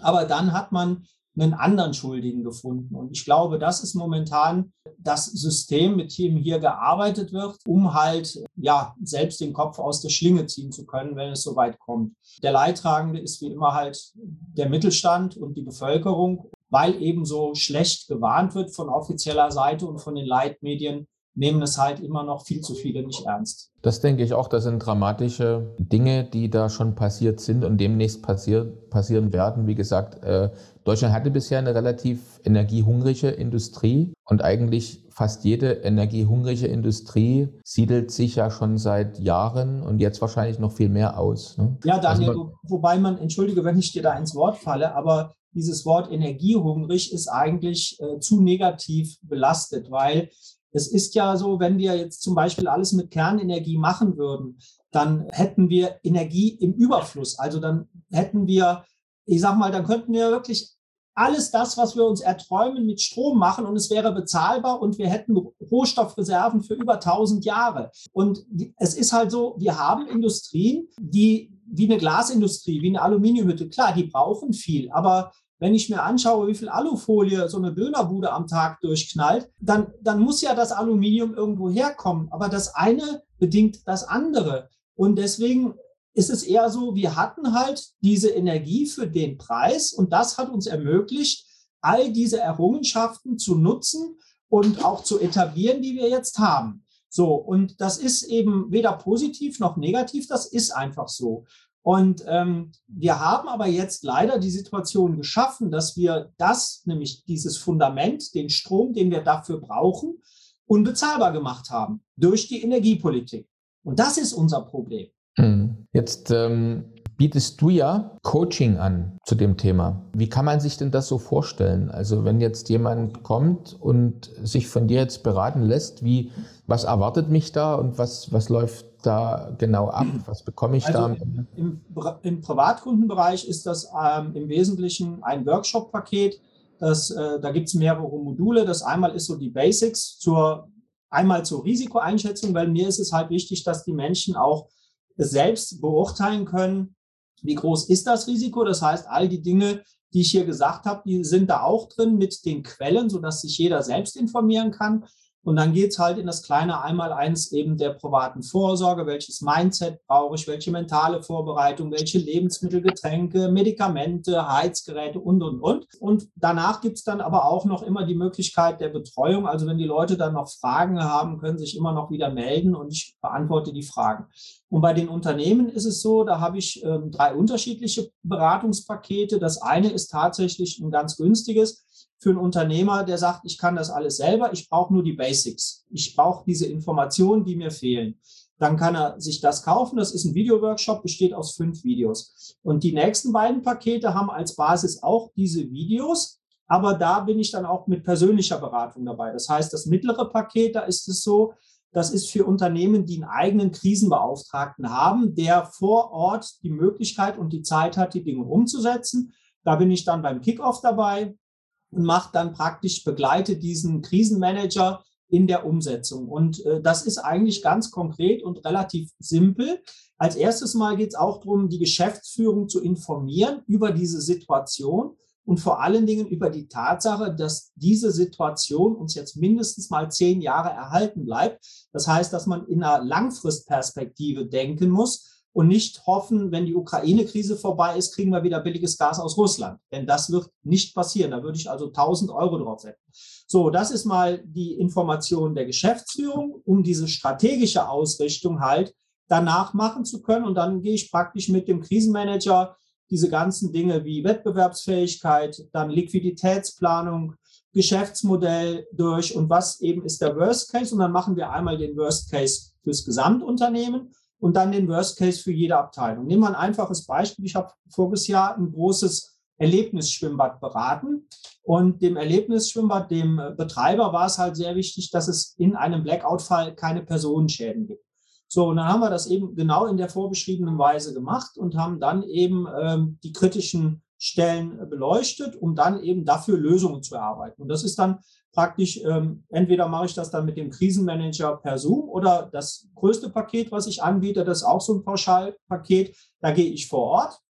Aber dann hat man einen anderen Schuldigen gefunden. Und ich glaube, das ist momentan das System, mit dem hier gearbeitet wird, um halt ja selbst den Kopf aus der Schlinge ziehen zu können, wenn es soweit kommt. Der Leidtragende ist wie immer halt der Mittelstand und die Bevölkerung, weil eben so schlecht gewarnt wird von offizieller Seite und von den Leitmedien, nehmen es halt immer noch viel zu viele nicht ernst. Das denke ich auch. Das sind dramatische Dinge, die da schon passiert sind und demnächst passiert, passieren werden. Wie gesagt, äh, Deutschland hatte bisher eine relativ energiehungrige Industrie und eigentlich fast jede energiehungrige Industrie siedelt sich ja schon seit Jahren und jetzt wahrscheinlich noch viel mehr aus. Ne? Ja, Daniel, also wobei man, entschuldige, wenn ich dir da ins Wort falle, aber dieses Wort energiehungrig ist eigentlich äh, zu negativ belastet, weil es ist ja so, wenn wir jetzt zum Beispiel alles mit Kernenergie machen würden, dann hätten wir Energie im Überfluss. Also dann hätten wir, ich sag mal, dann könnten wir wirklich alles das, was wir uns erträumen, mit Strom machen und es wäre bezahlbar und wir hätten Rohstoffreserven für über 1000 Jahre. Und es ist halt so, wir haben Industrien, die wie eine Glasindustrie, wie eine Aluminiumhütte, klar, die brauchen viel, aber wenn ich mir anschaue, wie viel Alufolie so eine Dönerbude am Tag durchknallt, dann, dann muss ja das Aluminium irgendwo herkommen. Aber das eine bedingt das andere. Und deswegen ist es eher so, wir hatten halt diese Energie für den Preis und das hat uns ermöglicht, all diese Errungenschaften zu nutzen und auch zu etablieren, die wir jetzt haben. So, und das ist eben weder positiv noch negativ, das ist einfach so. Und ähm, wir haben aber jetzt leider die Situation geschaffen, dass wir das, nämlich dieses Fundament, den Strom, den wir dafür brauchen, unbezahlbar gemacht haben durch die Energiepolitik. Und das ist unser Problem. Hm. Jetzt ähm, bietest du ja Coaching an zu dem Thema. Wie kann man sich denn das so vorstellen? Also wenn jetzt jemand kommt und sich von dir jetzt beraten lässt, wie, was erwartet mich da und was, was läuft da genau ab? Was bekomme ich also da? Im, Im, Privatkundenbereich ist das ähm, im Wesentlichen ein Workshop-Paket. Das, äh, da gibt es mehrere Module. Das einmal ist so die Basics zur einmal zur Risikoeinschätzung, weil mir ist es halt wichtig, dass die Menschen auch selbst beurteilen können, wie groß ist das Risiko. Das heißt, all die Dinge, die ich hier gesagt habe, die sind da auch drin mit den Quellen, sodass sich jeder selbst informieren kann. Und dann geht's halt in das kleine Einmaleins eben der privaten Vorsorge. Welches Mindset brauche ich? Welche mentale Vorbereitung? Welche Lebensmittel, Getränke, Medikamente, Heizgeräte und, und, und. Und danach gibt's dann aber auch noch immer die Möglichkeit der Betreuung. Also wenn die Leute dann noch Fragen haben, können sich immer noch wieder melden und ich beantworte die Fragen. Und bei den Unternehmen ist es so, da habe ich ähm, drei unterschiedliche Beratungspakete. Das eine ist tatsächlich ein ganz günstiges für einen Unternehmer, der sagt, ich kann das alles selber, ich brauche nur die Basics. Ich brauche diese Informationen, die mir fehlen. Dann kann er sich das kaufen. Das ist ein Videoworkshop, besteht aus fünf Videos. Und die nächsten beiden Pakete haben als Basis auch diese Videos. Aber da bin ich dann auch mit persönlicher Beratung dabei. Das heißt, das mittlere Paket, da ist es so, das ist für Unternehmen, die einen eigenen Krisenbeauftragten haben, der vor Ort die Möglichkeit und die Zeit hat, die Dinge umzusetzen. Da bin ich dann beim Kickoff dabei und macht dann praktisch, begleitet diesen Krisenmanager in der Umsetzung. Und äh, das ist eigentlich ganz konkret und relativ simpel. Als erstes Mal geht es auch darum, die Geschäftsführung zu informieren über diese Situation und vor allen Dingen über die Tatsache, dass diese Situation uns jetzt mindestens mal zehn Jahre erhalten bleibt. Das heißt, dass man in einer Langfristperspektive denken muss und nicht hoffen, wenn die Ukraine-Krise vorbei ist, kriegen wir wieder billiges Gas aus Russland. Denn das wird nicht passieren. Da würde ich also 1000 Euro drauf setzen. So, das ist mal die Information der Geschäftsführung, um diese strategische Ausrichtung halt danach machen zu können. Und dann gehe ich praktisch mit dem Krisenmanager diese ganzen Dinge wie Wettbewerbsfähigkeit, dann Liquiditätsplanung, Geschäftsmodell durch und was eben ist der Worst Case. Und dann machen wir einmal den Worst Case fürs Gesamtunternehmen und dann den Worst Case für jede Abteilung. Nehmen wir ein einfaches Beispiel. Ich habe voriges Jahr ein großes Erlebnisschwimmbad beraten. Und dem Erlebnisschwimmbad, dem Betreiber, war es halt sehr wichtig, dass es in einem Blackout-Fall keine Personenschäden gibt. So, und dann haben wir das eben genau in der vorbeschriebenen Weise gemacht und haben dann eben ähm, die kritischen Stellen beleuchtet, um dann eben dafür Lösungen zu erarbeiten. Und das ist dann praktisch, ähm, entweder mache ich das dann mit dem Krisenmanager per Zoom oder das größte Paket, was ich anbiete, das ist auch so ein Pauschalpaket. Da gehe ich vor Ort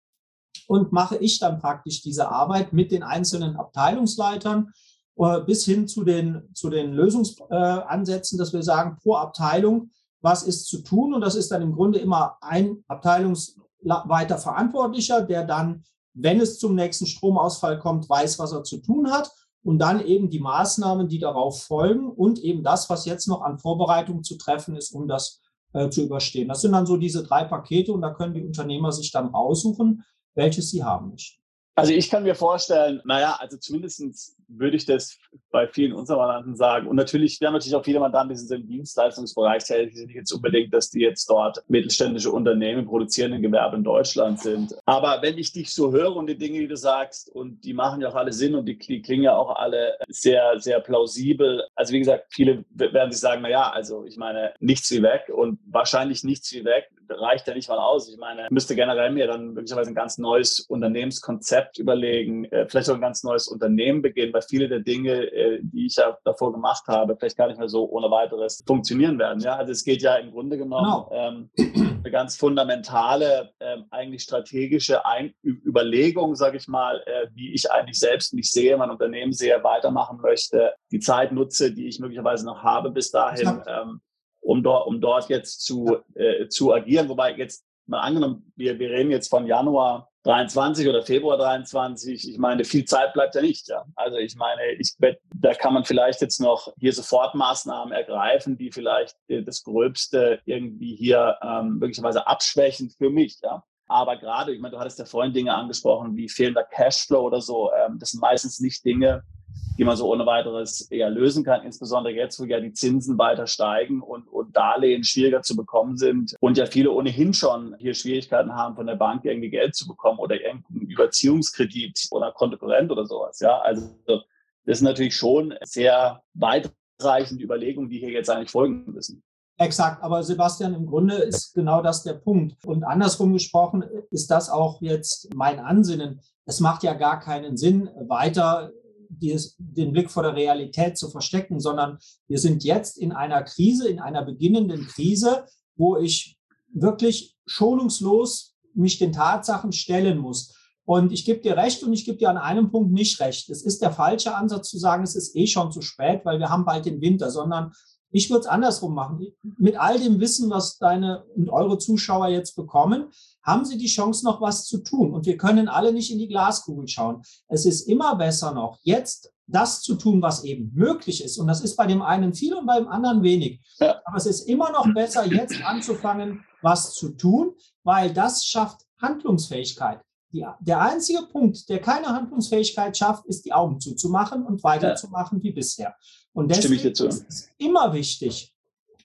und mache ich dann praktisch diese Arbeit mit den einzelnen Abteilungsleitern äh, bis hin zu den, zu den Lösungsansätzen, dass wir sagen, pro Abteilung, was ist zu tun? Und das ist dann im Grunde immer ein Abteilungsleiter Verantwortlicher, der dann, wenn es zum nächsten Stromausfall kommt, weiß, was er zu tun hat und dann eben die Maßnahmen, die darauf folgen und eben das, was jetzt noch an Vorbereitung zu treffen ist, um das äh, zu überstehen. Das sind dann so diese drei Pakete und da können die Unternehmer sich dann raussuchen, welches sie haben möchten. Also ich kann mir vorstellen, naja, also zumindestens würde ich das bei vielen unserer Mandanten sagen. Und natürlich, wir haben natürlich auch viele Mandanten, die sind im Dienstleistungsbereich tätig, die sind nicht jetzt unbedingt, dass die jetzt dort mittelständische Unternehmen, produzierende Gewerbe in Deutschland sind. Aber wenn ich dich so höre und die Dinge, die du sagst, und die machen ja auch alle Sinn und die, die klingen ja auch alle sehr, sehr plausibel. Also wie gesagt, viele werden sich sagen, naja, also ich meine, nichts wie weg und wahrscheinlich nichts wie weg reicht ja nicht mal aus. Ich meine, müsste generell mir dann möglicherweise ein ganz neues Unternehmenskonzept überlegen, äh, vielleicht auch ein ganz neues Unternehmen beginnen, weil viele der Dinge, äh, die ich ja davor gemacht habe, vielleicht gar nicht mehr so ohne weiteres funktionieren werden. Ja, also es geht ja im Grunde genommen genau. ähm, eine ganz fundamentale, ähm, eigentlich strategische Ein Überlegung, sage ich mal, äh, wie ich eigentlich selbst mich sehe, mein Unternehmen sehe, weitermachen möchte, die Zeit nutze, die ich möglicherweise noch habe bis dahin. Ähm, um dort, um dort jetzt zu, äh, zu agieren. Wobei jetzt mal angenommen, wir, wir reden jetzt von Januar 23 oder Februar 23. Ich meine, viel Zeit bleibt ja nicht. Ja. Also ich meine, ich, da kann man vielleicht jetzt noch hier Sofortmaßnahmen ergreifen, die vielleicht das Gröbste irgendwie hier ähm, möglicherweise abschwächen für mich. Ja. Aber gerade, ich meine, du hattest ja vorhin Dinge angesprochen, wie fehlender Cashflow oder so. Ähm, das sind meistens nicht Dinge, die man so ohne weiteres eher lösen kann, insbesondere jetzt, wo ja die Zinsen weiter steigen und, und Darlehen schwieriger zu bekommen sind und ja viele ohnehin schon hier Schwierigkeiten haben, von der Bank irgendwie Geld zu bekommen oder irgendeinen Überziehungskredit oder Kontokorrent oder sowas. Ja, also das sind natürlich schon sehr weitreichende Überlegungen, die hier jetzt eigentlich folgen müssen. Exakt, aber Sebastian, im Grunde ist genau das der Punkt. Und andersrum gesprochen ist das auch jetzt mein Ansinnen. Es macht ja gar keinen Sinn, weiter dies, den Blick vor der Realität zu verstecken, sondern wir sind jetzt in einer Krise, in einer beginnenden Krise, wo ich wirklich schonungslos mich den Tatsachen stellen muss. Und ich gebe dir recht und ich gebe dir an einem Punkt nicht recht. Es ist der falsche Ansatz zu sagen, es ist eh schon zu spät, weil wir haben bald den Winter, sondern ich würde es andersrum machen. Mit all dem Wissen, was deine und eure Zuschauer jetzt bekommen, haben sie die Chance, noch was zu tun. Und wir können alle nicht in die Glaskugel schauen. Es ist immer besser noch, jetzt das zu tun, was eben möglich ist. Und das ist bei dem einen viel und beim anderen wenig. Ja. Aber es ist immer noch besser, jetzt anzufangen, was zu tun, weil das schafft Handlungsfähigkeit. Die, der einzige Punkt, der keine Handlungsfähigkeit schafft, ist die Augen zuzumachen und weiterzumachen ja. wie bisher. Und deswegen ist es immer wichtig,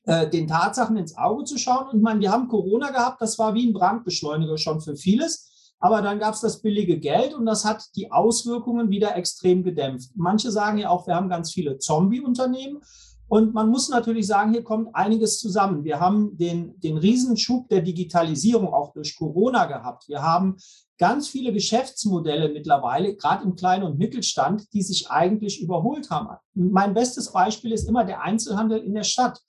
äh, den Tatsachen ins Auge zu schauen. Und man, wir haben Corona gehabt, das war wie ein Brandbeschleuniger schon für vieles. Aber dann gab es das billige Geld und das hat die Auswirkungen wieder extrem gedämpft. Manche sagen ja auch, wir haben ganz viele Zombie-Unternehmen. Und man muss natürlich sagen, hier kommt einiges zusammen. Wir haben den, den Riesenschub der Digitalisierung auch durch Corona gehabt. Wir haben ganz viele Geschäftsmodelle mittlerweile, gerade im Kleinen und Mittelstand, die sich eigentlich überholt haben. Mein bestes Beispiel ist immer der Einzelhandel in der Stadt.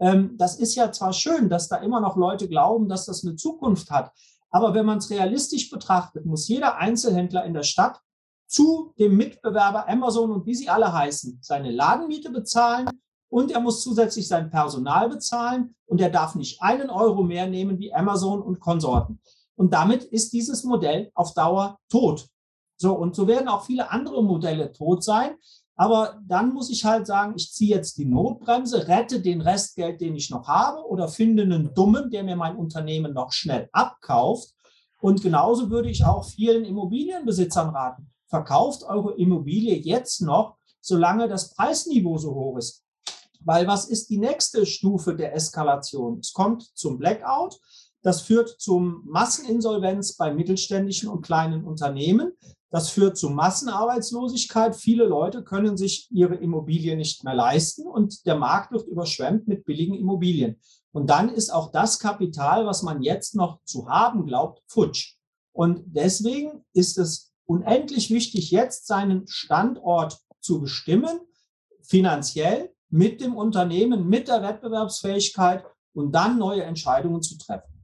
Ähm, das ist ja zwar schön, dass da immer noch Leute glauben, dass das eine Zukunft hat, aber wenn man es realistisch betrachtet, muss jeder Einzelhändler in der Stadt zu dem Mitbewerber Amazon und wie sie alle heißen, seine Ladenmiete bezahlen und er muss zusätzlich sein Personal bezahlen und er darf nicht einen Euro mehr nehmen wie Amazon und Konsorten. Und damit ist dieses Modell auf Dauer tot. So, und so werden auch viele andere Modelle tot sein. Aber dann muss ich halt sagen, ich ziehe jetzt die Notbremse, rette den Restgeld, den ich noch habe, oder finde einen Dummen, der mir mein Unternehmen noch schnell abkauft. Und genauso würde ich auch vielen Immobilienbesitzern raten. Verkauft eure Immobilie jetzt noch, solange das Preisniveau so hoch ist. Weil was ist die nächste Stufe der Eskalation? Es kommt zum Blackout. Das führt zum Masseninsolvenz bei mittelständischen und kleinen Unternehmen. Das führt zu Massenarbeitslosigkeit. Viele Leute können sich ihre Immobilien nicht mehr leisten und der Markt wird überschwemmt mit billigen Immobilien. Und dann ist auch das Kapital, was man jetzt noch zu haben glaubt, futsch. Und deswegen ist es unendlich wichtig, jetzt seinen Standort zu bestimmen, finanziell mit dem Unternehmen, mit der Wettbewerbsfähigkeit und dann neue Entscheidungen zu treffen.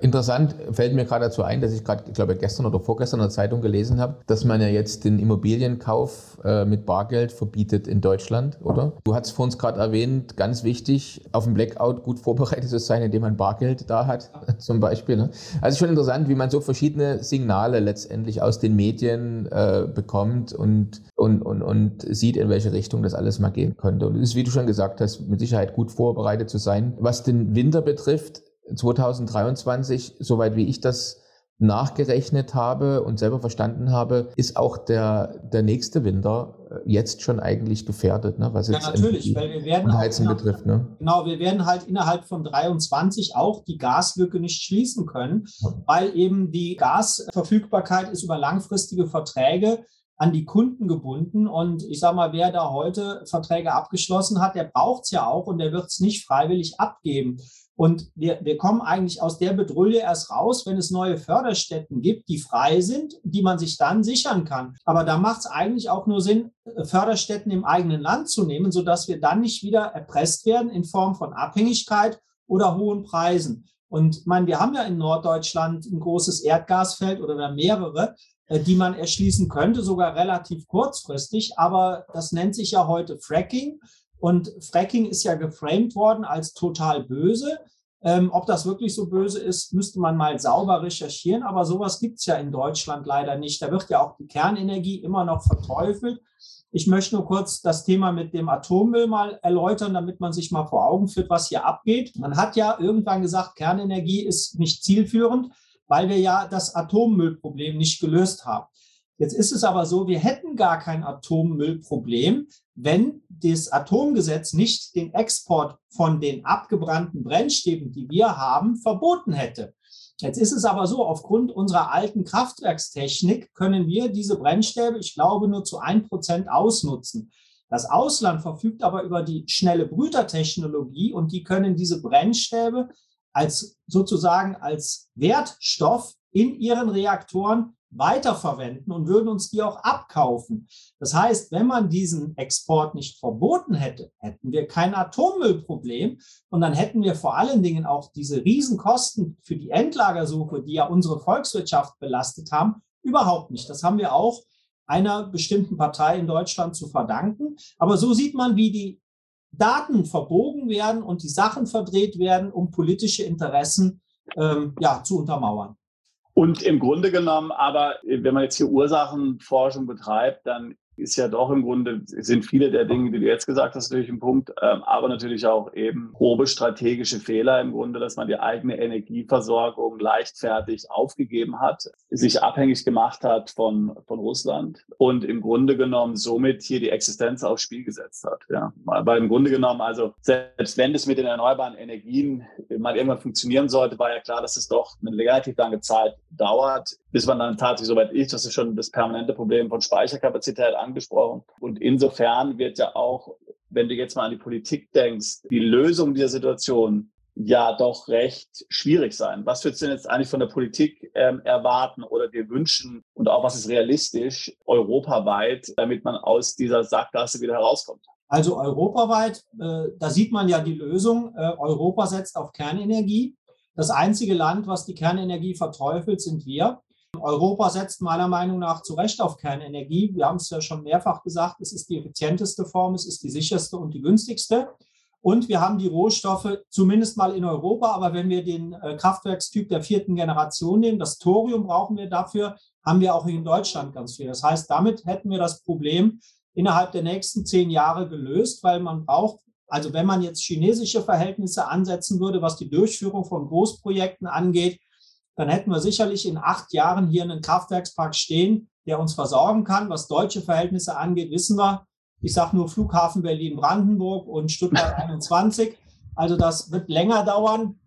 Interessant fällt mir gerade dazu ein, dass ich gerade, ich glaube, gestern oder vorgestern in der Zeitung gelesen habe, dass man ja jetzt den Immobilienkauf äh, mit Bargeld verbietet in Deutschland, oder? Du hast vor uns gerade erwähnt, ganz wichtig, auf dem Blackout gut vorbereitet zu sein, indem man Bargeld da hat, zum Beispiel. Ne? Also schon interessant, wie man so verschiedene Signale letztendlich aus den Medien äh, bekommt und, und, und, und sieht, in welche Richtung das alles mal gehen könnte. Und es ist, wie du schon gesagt hast, mit Sicherheit gut vorbereitet zu sein. Was den Winter betrifft, 2023, soweit wie ich das nachgerechnet habe und selber verstanden habe, ist auch der, der nächste Winter äh, jetzt schon eigentlich gefährdet, ne? was jetzt ja, natürlich, weil wir werden Heizen auch, betrifft. Ne? Genau, wir werden halt innerhalb von 23 auch die Gaslücke nicht schließen können, weil eben die Gasverfügbarkeit ist über langfristige Verträge an die Kunden gebunden. Und ich sage mal, wer da heute Verträge abgeschlossen hat, der braucht es ja auch und der wird es nicht freiwillig abgeben. Und wir, wir kommen eigentlich aus der Bedrulle erst raus, wenn es neue Förderstätten gibt, die frei sind, die man sich dann sichern kann. Aber da macht es eigentlich auch nur Sinn, äh, Förderstätten im eigenen Land zu nehmen, sodass wir dann nicht wieder erpresst werden in Form von Abhängigkeit oder hohen Preisen. Und ich meine, wir haben ja in Norddeutschland ein großes Erdgasfeld oder mehrere, äh, die man erschließen könnte, sogar relativ kurzfristig. Aber das nennt sich ja heute Fracking. Und Fracking ist ja geframed worden als total böse. Ähm, ob das wirklich so böse ist, müsste man mal sauber recherchieren. Aber sowas gibt es ja in Deutschland leider nicht. Da wird ja auch die Kernenergie immer noch verteufelt. Ich möchte nur kurz das Thema mit dem Atommüll mal erläutern, damit man sich mal vor Augen führt, was hier abgeht. Man hat ja irgendwann gesagt, Kernenergie ist nicht zielführend, weil wir ja das Atommüllproblem nicht gelöst haben. Jetzt ist es aber so, wir hätten gar kein Atommüllproblem, wenn das Atomgesetz nicht den Export von den abgebrannten Brennstäben, die wir haben, verboten hätte. Jetzt ist es aber so, aufgrund unserer alten Kraftwerkstechnik können wir diese Brennstäbe, ich glaube, nur zu ein Prozent ausnutzen. Das Ausland verfügt aber über die schnelle Brütertechnologie und die können diese Brennstäbe als sozusagen als Wertstoff in ihren Reaktoren weiterverwenden und würden uns die auch abkaufen. Das heißt, wenn man diesen Export nicht verboten hätte, hätten wir kein Atommüllproblem und dann hätten wir vor allen Dingen auch diese Riesenkosten für die Endlagersuche, die ja unsere Volkswirtschaft belastet haben, überhaupt nicht. Das haben wir auch einer bestimmten Partei in Deutschland zu verdanken. Aber so sieht man, wie die Daten verbogen werden und die Sachen verdreht werden, um politische Interessen ähm, ja, zu untermauern. Und im Grunde genommen, aber wenn man jetzt hier Ursachenforschung betreibt, dann ist ja doch im Grunde, sind viele der Dinge, die du jetzt gesagt hast, natürlich ein Punkt, ähm, aber natürlich auch eben grobe strategische Fehler im Grunde, dass man die eigene Energieversorgung leichtfertig aufgegeben hat, sich abhängig gemacht hat von, von Russland und im Grunde genommen somit hier die Existenz aufs Spiel gesetzt hat. Ja. Weil im Grunde genommen, also selbst wenn es mit den erneuerbaren Energien mal irgendwann funktionieren sollte, war ja klar, dass es doch eine relativ lange Zeit dauert, bis man dann tatsächlich soweit ist. Das ist schon das permanente Problem von Speicherkapazität angesprochen. Und insofern wird ja auch, wenn du jetzt mal an die Politik denkst, die Lösung dieser Situation ja doch recht schwierig sein. Was würdest du denn jetzt eigentlich von der Politik ähm, erwarten oder dir wünschen und auch was ist realistisch europaweit, damit man aus dieser Sackgasse wieder herauskommt? Also europaweit, äh, da sieht man ja die Lösung. Äh, Europa setzt auf Kernenergie. Das einzige Land, was die Kernenergie verteufelt, sind wir. Europa setzt meiner Meinung nach zu Recht auf Kernenergie. Wir haben es ja schon mehrfach gesagt, es ist die effizienteste Form, es ist die sicherste und die günstigste. Und wir haben die Rohstoffe zumindest mal in Europa, aber wenn wir den äh, Kraftwerkstyp der vierten Generation nehmen, das Thorium brauchen wir dafür, haben wir auch in Deutschland ganz viel. Das heißt, damit hätten wir das Problem innerhalb der nächsten zehn Jahre gelöst, weil man braucht, also wenn man jetzt chinesische Verhältnisse ansetzen würde, was die Durchführung von Großprojekten angeht, dann hätten wir sicherlich in acht Jahren hier einen Kraftwerkspark stehen, der uns versorgen kann. Was deutsche Verhältnisse angeht, wissen wir. Ich sage nur Flughafen Berlin-Brandenburg und Stuttgart 21. Also das wird länger dauern.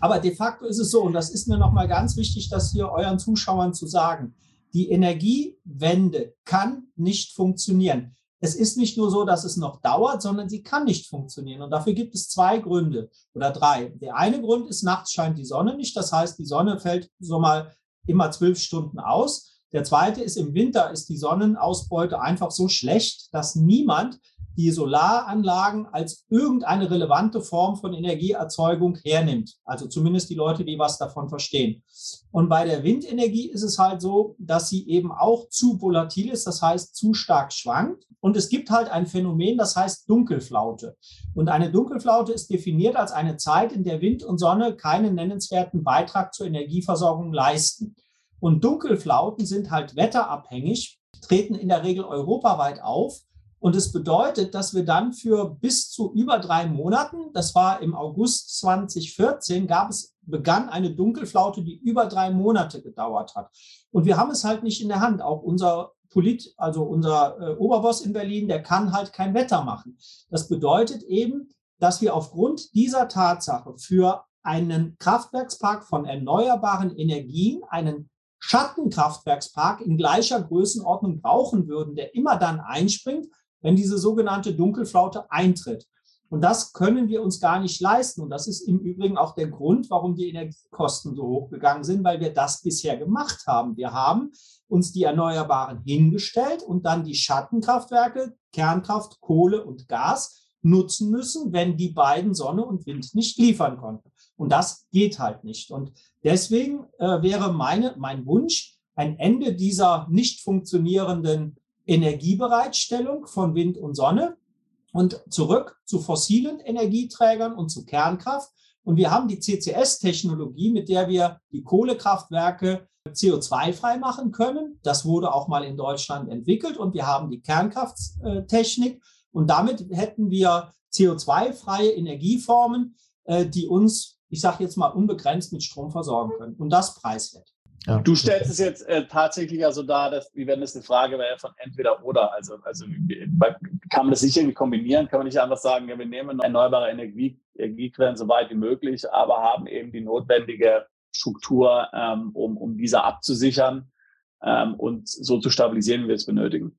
Aber de facto ist es so, und das ist mir nochmal ganz wichtig, das hier euren Zuschauern zu sagen. Die Energiewende kann nicht funktionieren es ist nicht nur so, dass es noch dauert, sondern sie kann nicht funktionieren. Und dafür gibt es zwei Gründe oder drei. Der eine Grund ist, nachts scheint die Sonne nicht. Das heißt, die Sonne fällt so mal immer zwölf Stunden aus. Der zweite ist, im Winter ist die Sonnenausbeute einfach so schlecht, dass niemand die Solaranlagen als irgendeine relevante Form von Energieerzeugung hernimmt. Also zumindest die Leute, die was davon verstehen. Und bei der Windenergie ist es halt so, dass sie eben auch zu volatil ist, das heißt zu stark schwankt. Und es gibt halt ein Phänomen, das heißt Dunkelflaute. Und eine Dunkelflaute ist definiert als eine Zeit, in der Wind und Sonne keinen nennenswerten Beitrag zur Energieversorgung leisten. Und Dunkelflauten sind halt wetterabhängig, treten in der Regel europaweit auf und es bedeutet, dass wir dann für bis zu über drei Monaten, das war im August 2014, gab es, begann eine Dunkelflaute, die über drei Monate gedauert hat. Und wir haben es halt nicht in der Hand. Auch unser Polit, also unser äh, Oberboss in Berlin, der kann halt kein Wetter machen. Das bedeutet eben, dass wir aufgrund dieser Tatsache für einen Kraftwerkspark von erneuerbaren Energien, einen Schattenkraftwerkspark in gleicher Größenordnung brauchen würden, der immer dann einspringt, wenn diese sogenannte Dunkelflaute eintritt. Und das können wir uns gar nicht leisten. Und das ist im Übrigen auch der Grund, warum die Energiekosten so hoch gegangen sind, weil wir das bisher gemacht haben. Wir haben uns die Erneuerbaren hingestellt und dann die Schattenkraftwerke, Kernkraft, Kohle und Gas nutzen müssen, wenn die beiden Sonne und Wind nicht liefern konnten. Und das geht halt nicht. Und deswegen äh, wäre meine, mein Wunsch, ein Ende dieser nicht funktionierenden Energiebereitstellung von Wind und Sonne und zurück zu fossilen Energieträgern und zu Kernkraft. Und wir haben die CCS-Technologie, mit der wir die Kohlekraftwerke CO2-frei machen können. Das wurde auch mal in Deutschland entwickelt und wir haben die Kernkrafttechnik. Und damit hätten wir CO2-freie Energieformen, äh, die uns, ich sage jetzt mal, unbegrenzt mit Strom versorgen können. Und das preiswert. Ja. Du stellst es jetzt äh, tatsächlich ja so dar, dass, wie wenn es eine Frage wäre von entweder oder. Also, also kann man das sicher irgendwie kombinieren? Kann man nicht einfach sagen, ja, wir nehmen erneuerbare Energie, Energiequellen so weit wie möglich, aber haben eben die notwendige Struktur, ähm, um, um diese abzusichern ähm, und so zu stabilisieren, wie wir es benötigen?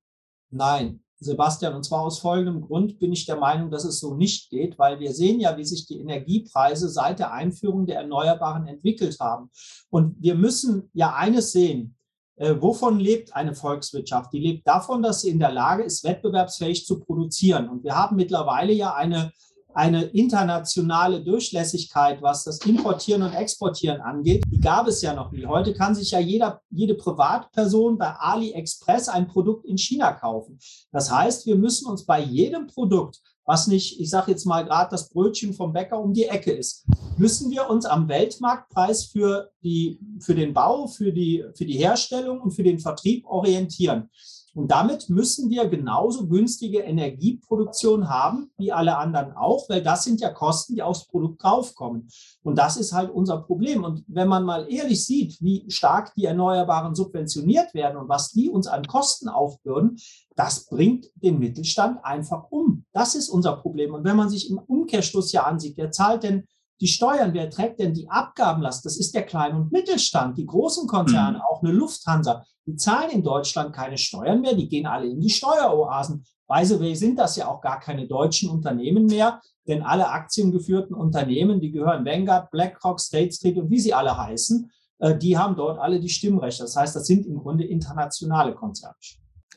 Nein, Sebastian, und zwar aus folgendem Grund bin ich der Meinung, dass es so nicht geht, weil wir sehen ja, wie sich die Energiepreise seit der Einführung der Erneuerbaren entwickelt haben. Und wir müssen ja eines sehen. Äh, wovon lebt eine Volkswirtschaft? Die lebt davon, dass sie in der Lage ist, wettbewerbsfähig zu produzieren. Und wir haben mittlerweile ja eine, eine internationale Durchlässigkeit, was das Importieren und Exportieren angeht. Die gab es ja noch nie. Heute kann sich ja jeder, jede Privatperson bei AliExpress ein Produkt in China kaufen. Das heißt, wir müssen uns bei jedem Produkt was nicht, ich sage jetzt mal gerade das Brötchen vom Bäcker um die Ecke ist, müssen wir uns am Weltmarktpreis für, die, für den Bau, für die, für die Herstellung und für den Vertrieb orientieren. Und damit müssen wir genauso günstige Energieproduktion haben wie alle anderen auch, weil das sind ja Kosten, die aufs Produkt draufkommen. Und das ist halt unser Problem. Und wenn man mal ehrlich sieht, wie stark die Erneuerbaren subventioniert werden und was die uns an Kosten aufbürden, das bringt den Mittelstand einfach um. Das ist unser Problem. Und wenn man sich im Umkehrschluss ja ansieht, wer zahlt denn die Steuern, wer trägt denn die Abgabenlast? Das ist der Klein- und Mittelstand, die großen Konzerne, mhm. auch eine Lufthansa. Die zahlen in Deutschland keine Steuern mehr, die gehen alle in die Steueroasen. Weise way sind das ja auch gar keine deutschen Unternehmen mehr, denn alle aktiengeführten Unternehmen, die gehören Vanguard, BlackRock, State Street und wie sie alle heißen, äh, die haben dort alle die Stimmrechte. Das heißt, das sind im Grunde internationale Konzerne.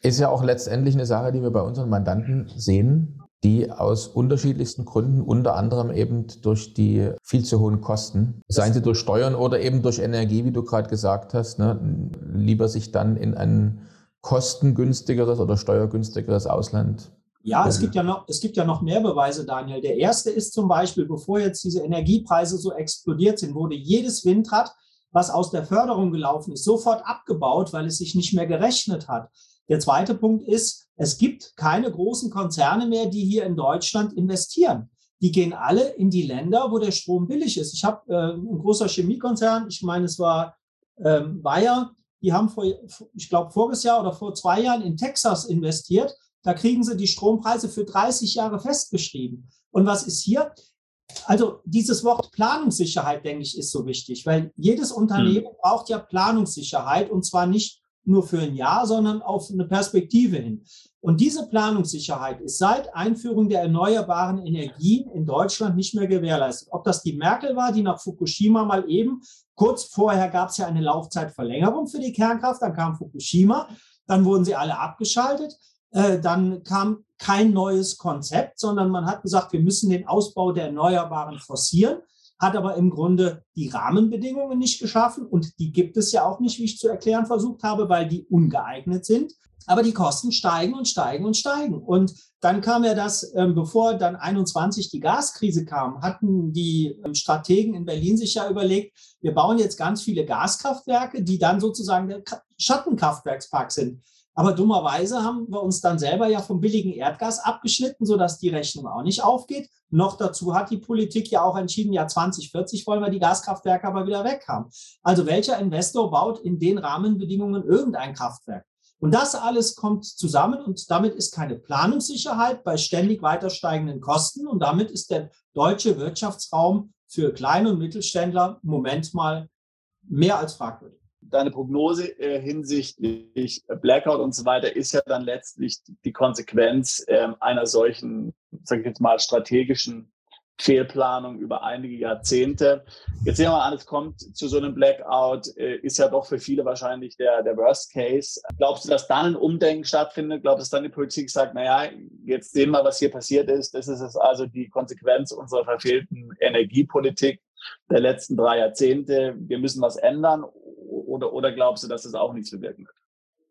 Ist ja auch letztendlich eine Sache, die wir bei unseren Mandanten sehen die aus unterschiedlichsten Gründen, unter anderem eben durch die viel zu hohen Kosten, seien sie durch Steuern oder eben durch Energie, wie du gerade gesagt hast, ne, lieber sich dann in ein kostengünstigeres oder steuergünstigeres Ausland ja, es gibt ja noch, es gibt ja noch mehr Beweise, Daniel. Der erste ist zum Beispiel, bevor jetzt diese Energiepreise so explodiert sind, wurde jedes Windrad, was aus der Förderung gelaufen ist, sofort abgebaut, weil es sich nicht mehr gerechnet hat. Der zweite Punkt ist, es gibt keine großen Konzerne mehr, die hier in Deutschland investieren. Die gehen alle in die Länder, wo der Strom billig ist. Ich habe äh, ein großer Chemiekonzern, ich meine, es war ähm, Bayer, die haben vor, ich glaube, voriges Jahr oder vor zwei Jahren in Texas investiert. Da kriegen sie die Strompreise für 30 Jahre festgeschrieben. Und was ist hier? Also dieses Wort Planungssicherheit, denke ich, ist so wichtig, weil jedes Unternehmen hm. braucht ja Planungssicherheit und zwar nicht nur für ein Jahr, sondern auf eine Perspektive hin. Und diese Planungssicherheit ist seit Einführung der erneuerbaren Energien in Deutschland nicht mehr gewährleistet. Ob das die Merkel war, die nach Fukushima mal eben, kurz vorher gab es ja eine Laufzeitverlängerung für die Kernkraft, dann kam Fukushima, dann wurden sie alle abgeschaltet, äh, dann kam kein neues Konzept, sondern man hat gesagt, wir müssen den Ausbau der Erneuerbaren forcieren hat aber im Grunde die Rahmenbedingungen nicht geschaffen und die gibt es ja auch nicht, wie ich zu erklären versucht habe, weil die ungeeignet sind. Aber die Kosten steigen und steigen und steigen. Und dann kam ja das, ähm, bevor dann 21 die Gaskrise kam, hatten die ähm, Strategen in Berlin sich ja überlegt, wir bauen jetzt ganz viele Gaskraftwerke, die dann sozusagen der Schattenkraftwerkspark sind. Aber dummerweise haben wir uns dann selber ja vom billigen Erdgas abgeschnitten, sodass die Rechnung auch nicht aufgeht. Noch dazu hat die Politik ja auch entschieden, ja 2040 wollen wir die Gaskraftwerke aber wieder weg haben. Also welcher Investor baut in den Rahmenbedingungen irgendein Kraftwerk? Und das alles kommt zusammen und damit ist keine Planungssicherheit bei ständig weiter steigenden Kosten und damit ist der deutsche Wirtschaftsraum für kleine und Mittelständler im Moment mal mehr als fragwürdig deine Prognose äh, hinsichtlich Blackout und so weiter ist ja dann letztlich die Konsequenz äh, einer solchen, sage ich jetzt mal, strategischen Fehlplanung über einige Jahrzehnte. Jetzt sehen wir mal an, es kommt zu so einem Blackout, äh, ist ja doch für viele wahrscheinlich der, der Worst Case. Glaubst du, dass dann ein Umdenken stattfindet? Glaubst du, dass dann die Politik sagt, naja, jetzt sehen wir, was hier passiert ist. Das ist also die Konsequenz unserer verfehlten Energiepolitik der letzten drei Jahrzehnte. Wir müssen was ändern. Oder, oder glaubst du, dass das auch nichts bewirken wird?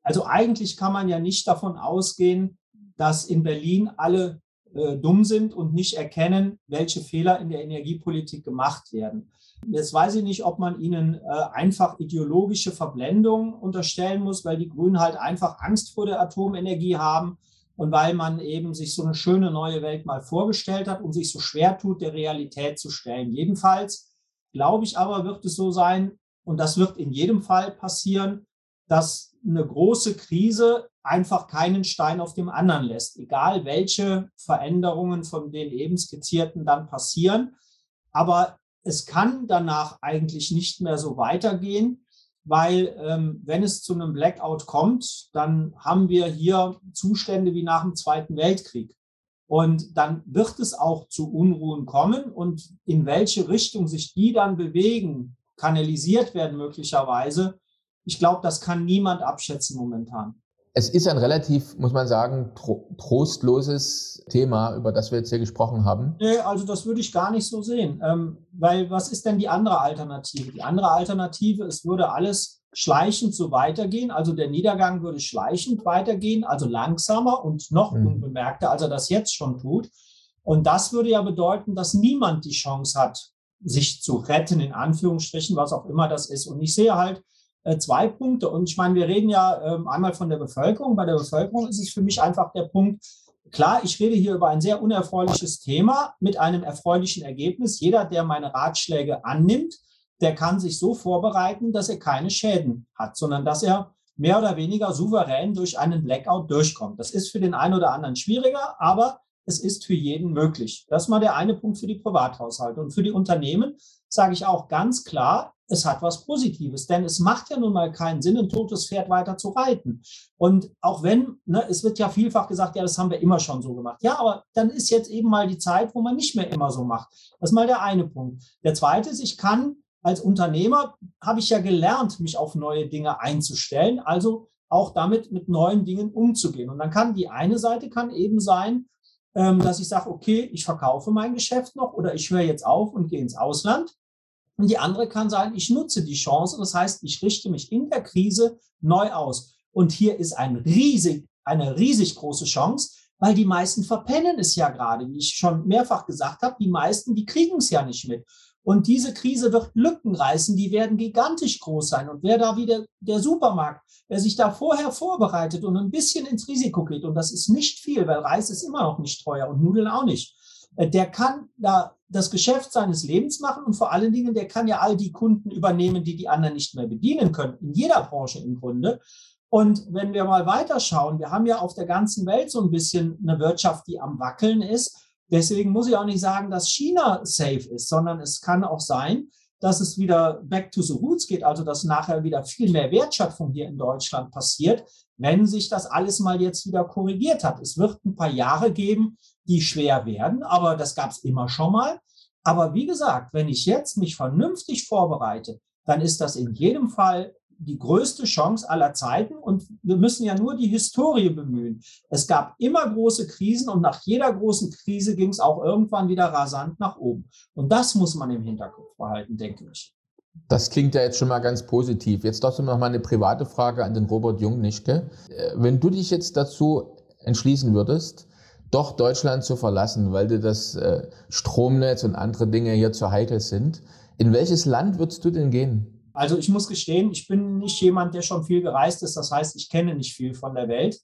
Also eigentlich kann man ja nicht davon ausgehen, dass in Berlin alle äh, dumm sind und nicht erkennen, welche Fehler in der Energiepolitik gemacht werden. Jetzt weiß ich nicht, ob man ihnen äh, einfach ideologische Verblendung unterstellen muss, weil die Grünen halt einfach Angst vor der Atomenergie haben und weil man eben sich so eine schöne neue Welt mal vorgestellt hat und sich so schwer tut, der Realität zu stellen. Jedenfalls glaube ich aber, wird es so sein, und das wird in jedem Fall passieren, dass eine große Krise einfach keinen Stein auf dem anderen lässt, egal welche Veränderungen von den eben skizzierten dann passieren. Aber es kann danach eigentlich nicht mehr so weitergehen, weil ähm, wenn es zu einem Blackout kommt, dann haben wir hier Zustände wie nach dem Zweiten Weltkrieg. Und dann wird es auch zu Unruhen kommen und in welche Richtung sich die dann bewegen, kanalisiert werden möglicherweise, Ich glaube, das kann niemand abschätzen momentan. Es ist ein relativ, muss man sagen, tro trostloses Thema, über das wir jetzt hier gesprochen haben. Nee, also das würde ich gar nicht so sehen. Ähm, weil was ist denn die andere Alternative? Die andere Alternative, es würde alles schleichend so weitergehen. Also der Niedergang würde schleichend weitergehen, also langsamer und noch mhm. unbemerkter, als er das jetzt schon tut. Und das würde ja bedeuten, dass niemand die Chance hat, sich zu retten, in Anführungsstrichen, was auch immer das ist. Und ich sehe halt äh, zwei Punkte. Und ich meine, wir reden ja ähm, einmal von der Bevölkerung. Bei der Bevölkerung ist es für mich einfach der Punkt, klar, ich rede hier über ein sehr unerfreuliches Thema mit einem erfreulichen Ergebnis. Jeder, der meine Ratschläge annimmt, der kann sich so vorbereiten, dass er keine Schäden hat, sondern dass er mehr oder weniger souverän durch einen Blackout durchkommt. Das ist für den einen oder anderen schwieriger, aber es ist für jeden möglich. Das ist mal der eine Punkt für die Privathaushalte. Und für die Unternehmen sage ich auch ganz klar, es hat was Positives, denn es macht ja nun mal keinen Sinn, ein totes Pferd weiter zu reiten. Und auch wenn, ne, es wird ja vielfach gesagt, ja, das haben wir immer schon so gemacht. Ja, aber dann ist jetzt eben mal die Zeit, wo man nicht mehr immer so macht. Das ist mal der eine Punkt. Der zweite ist, ich kann als Unternehmer, habe ich ja gelernt, mich auf neue Dinge einzustellen, also auch damit mit neuen Dingen umzugehen. Und dann kann die eine Seite kann eben sein, dass ich sage, okay, ich verkaufe mein Geschäft noch oder ich höre jetzt auf und gehe ins Ausland. Und die andere kann sein, ich nutze die Chance. Das heißt, ich richte mich in der Krise neu aus. Und hier ist ein riesig, eine riesig große Chance, weil die meisten verpennen es ja gerade, wie ich schon mehrfach gesagt habe. Die meisten, die kriegen es ja nicht mit. Und diese Krise wird Lücken reißen, die werden gigantisch groß sein. Und wer da wieder, der Supermarkt, wer sich da vorher vorbereitet und ein bisschen ins Risiko geht, und das ist nicht viel, weil Reis ist immer noch nicht teuer und Nudeln auch nicht, äh, der kann da das Geschäft seines Lebens machen und vor allen Dingen, der kann ja all die Kunden übernehmen, die die anderen nicht mehr bedienen können, in jeder Branche im Grunde. Und wenn wir mal weiterschauen, wir haben ja auf der ganzen Welt so ein bisschen eine Wirtschaft, die am Wackeln ist. Deswegen muss ich auch nicht sagen, dass China safe ist, sondern es kann auch sein, dass es wieder back to the roots geht, also dass nachher wieder viel mehr Wertschöpfung hier in Deutschland passiert, wenn sich das alles mal jetzt wieder korrigiert hat. Es wird ein paar Jahre geben, die schwer werden, aber das gab es immer schon mal. Aber wie gesagt, wenn ich jetzt mich vernünftig vorbereite, dann ist das in jedem Fall die größte Chance aller Zeiten und wir müssen ja nur die Historie bemühen. Es gab immer große Krisen und nach jeder großen Krise ging es auch irgendwann wieder rasant nach oben. Und das muss man im Hinterkopf behalten, denke ich. Das klingt ja jetzt schon mal ganz positiv. Jetzt trotzdem noch mal eine private Frage an den Robert Jungnischke. Äh, wenn du dich jetzt dazu entschließen würdest, doch Deutschland zu verlassen, weil dir das äh, Stromnetz und andere Dinge hier zu heikel sind, in welches Land würdest du denn gehen? Also ich muss gestehen, ich bin nicht jemand, der schon viel gereist ist. Das heißt, ich kenne nicht viel von der Welt.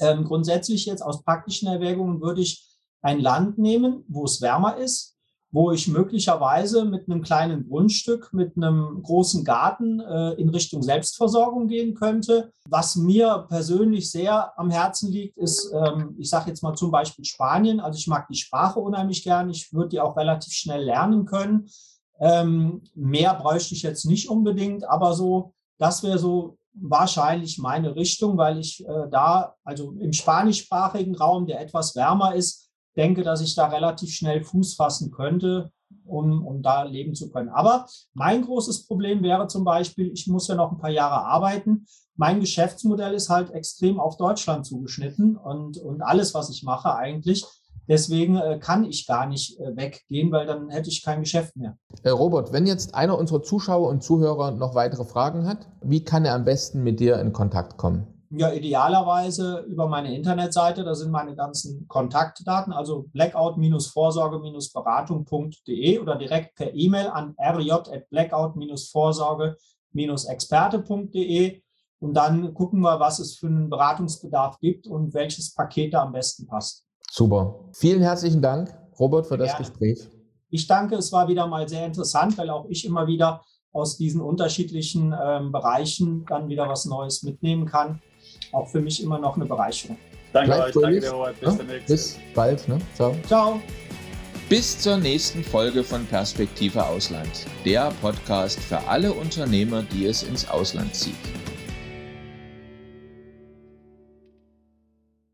Ähm, grundsätzlich jetzt aus praktischen Erwägungen würde ich ein Land nehmen, wo es wärmer ist, wo ich möglicherweise mit einem kleinen Grundstück, mit einem großen Garten äh, in Richtung Selbstversorgung gehen könnte. Was mir persönlich sehr am Herzen liegt, ist, ähm, ich sage jetzt mal zum Beispiel Spanien. Also ich mag die Sprache unheimlich gern. Ich würde die auch relativ schnell lernen können. Ähm, mehr bräuchte ich jetzt nicht unbedingt, aber so, das wäre so wahrscheinlich meine Richtung, weil ich äh, da, also im spanischsprachigen Raum, der etwas wärmer ist, denke, dass ich da relativ schnell Fuß fassen könnte, um, um da leben zu können. Aber mein großes Problem wäre zum Beispiel, ich muss ja noch ein paar Jahre arbeiten. Mein Geschäftsmodell ist halt extrem auf Deutschland zugeschnitten und, und alles, was ich mache eigentlich, Deswegen äh, kann ich gar nicht äh, weggehen, weil dann hätte ich kein Geschäft mehr. Herr Robert, wenn jetzt einer unserer Zuschauer und Zuhörer noch weitere Fragen hat, wie kann er am besten mit dir in Kontakt kommen? Ja, idealerweise über meine Internetseite, da sind meine ganzen Kontaktdaten, also blackout-vorsorge-beratung.de oder direkt per E-Mail an rj.blackout-vorsorge-experte.de und dann gucken wir, was es für einen Beratungsbedarf gibt und welches Paket da am besten passt. Super. Vielen herzlichen Dank, Robert, für das Gerne. Gespräch. Ich danke, es war wieder mal sehr interessant, weil auch ich immer wieder aus diesen unterschiedlichen ähm, Bereichen dann wieder was Neues mitnehmen kann. Auch für mich immer noch eine Bereicherung. Danke euch, danke dir, Robert. Bis, ja, bis bald. Ne? Ciao. Ciao. Bis zur nächsten Folge von Perspektive Ausland, der Podcast für alle Unternehmer, die es ins Ausland zieht.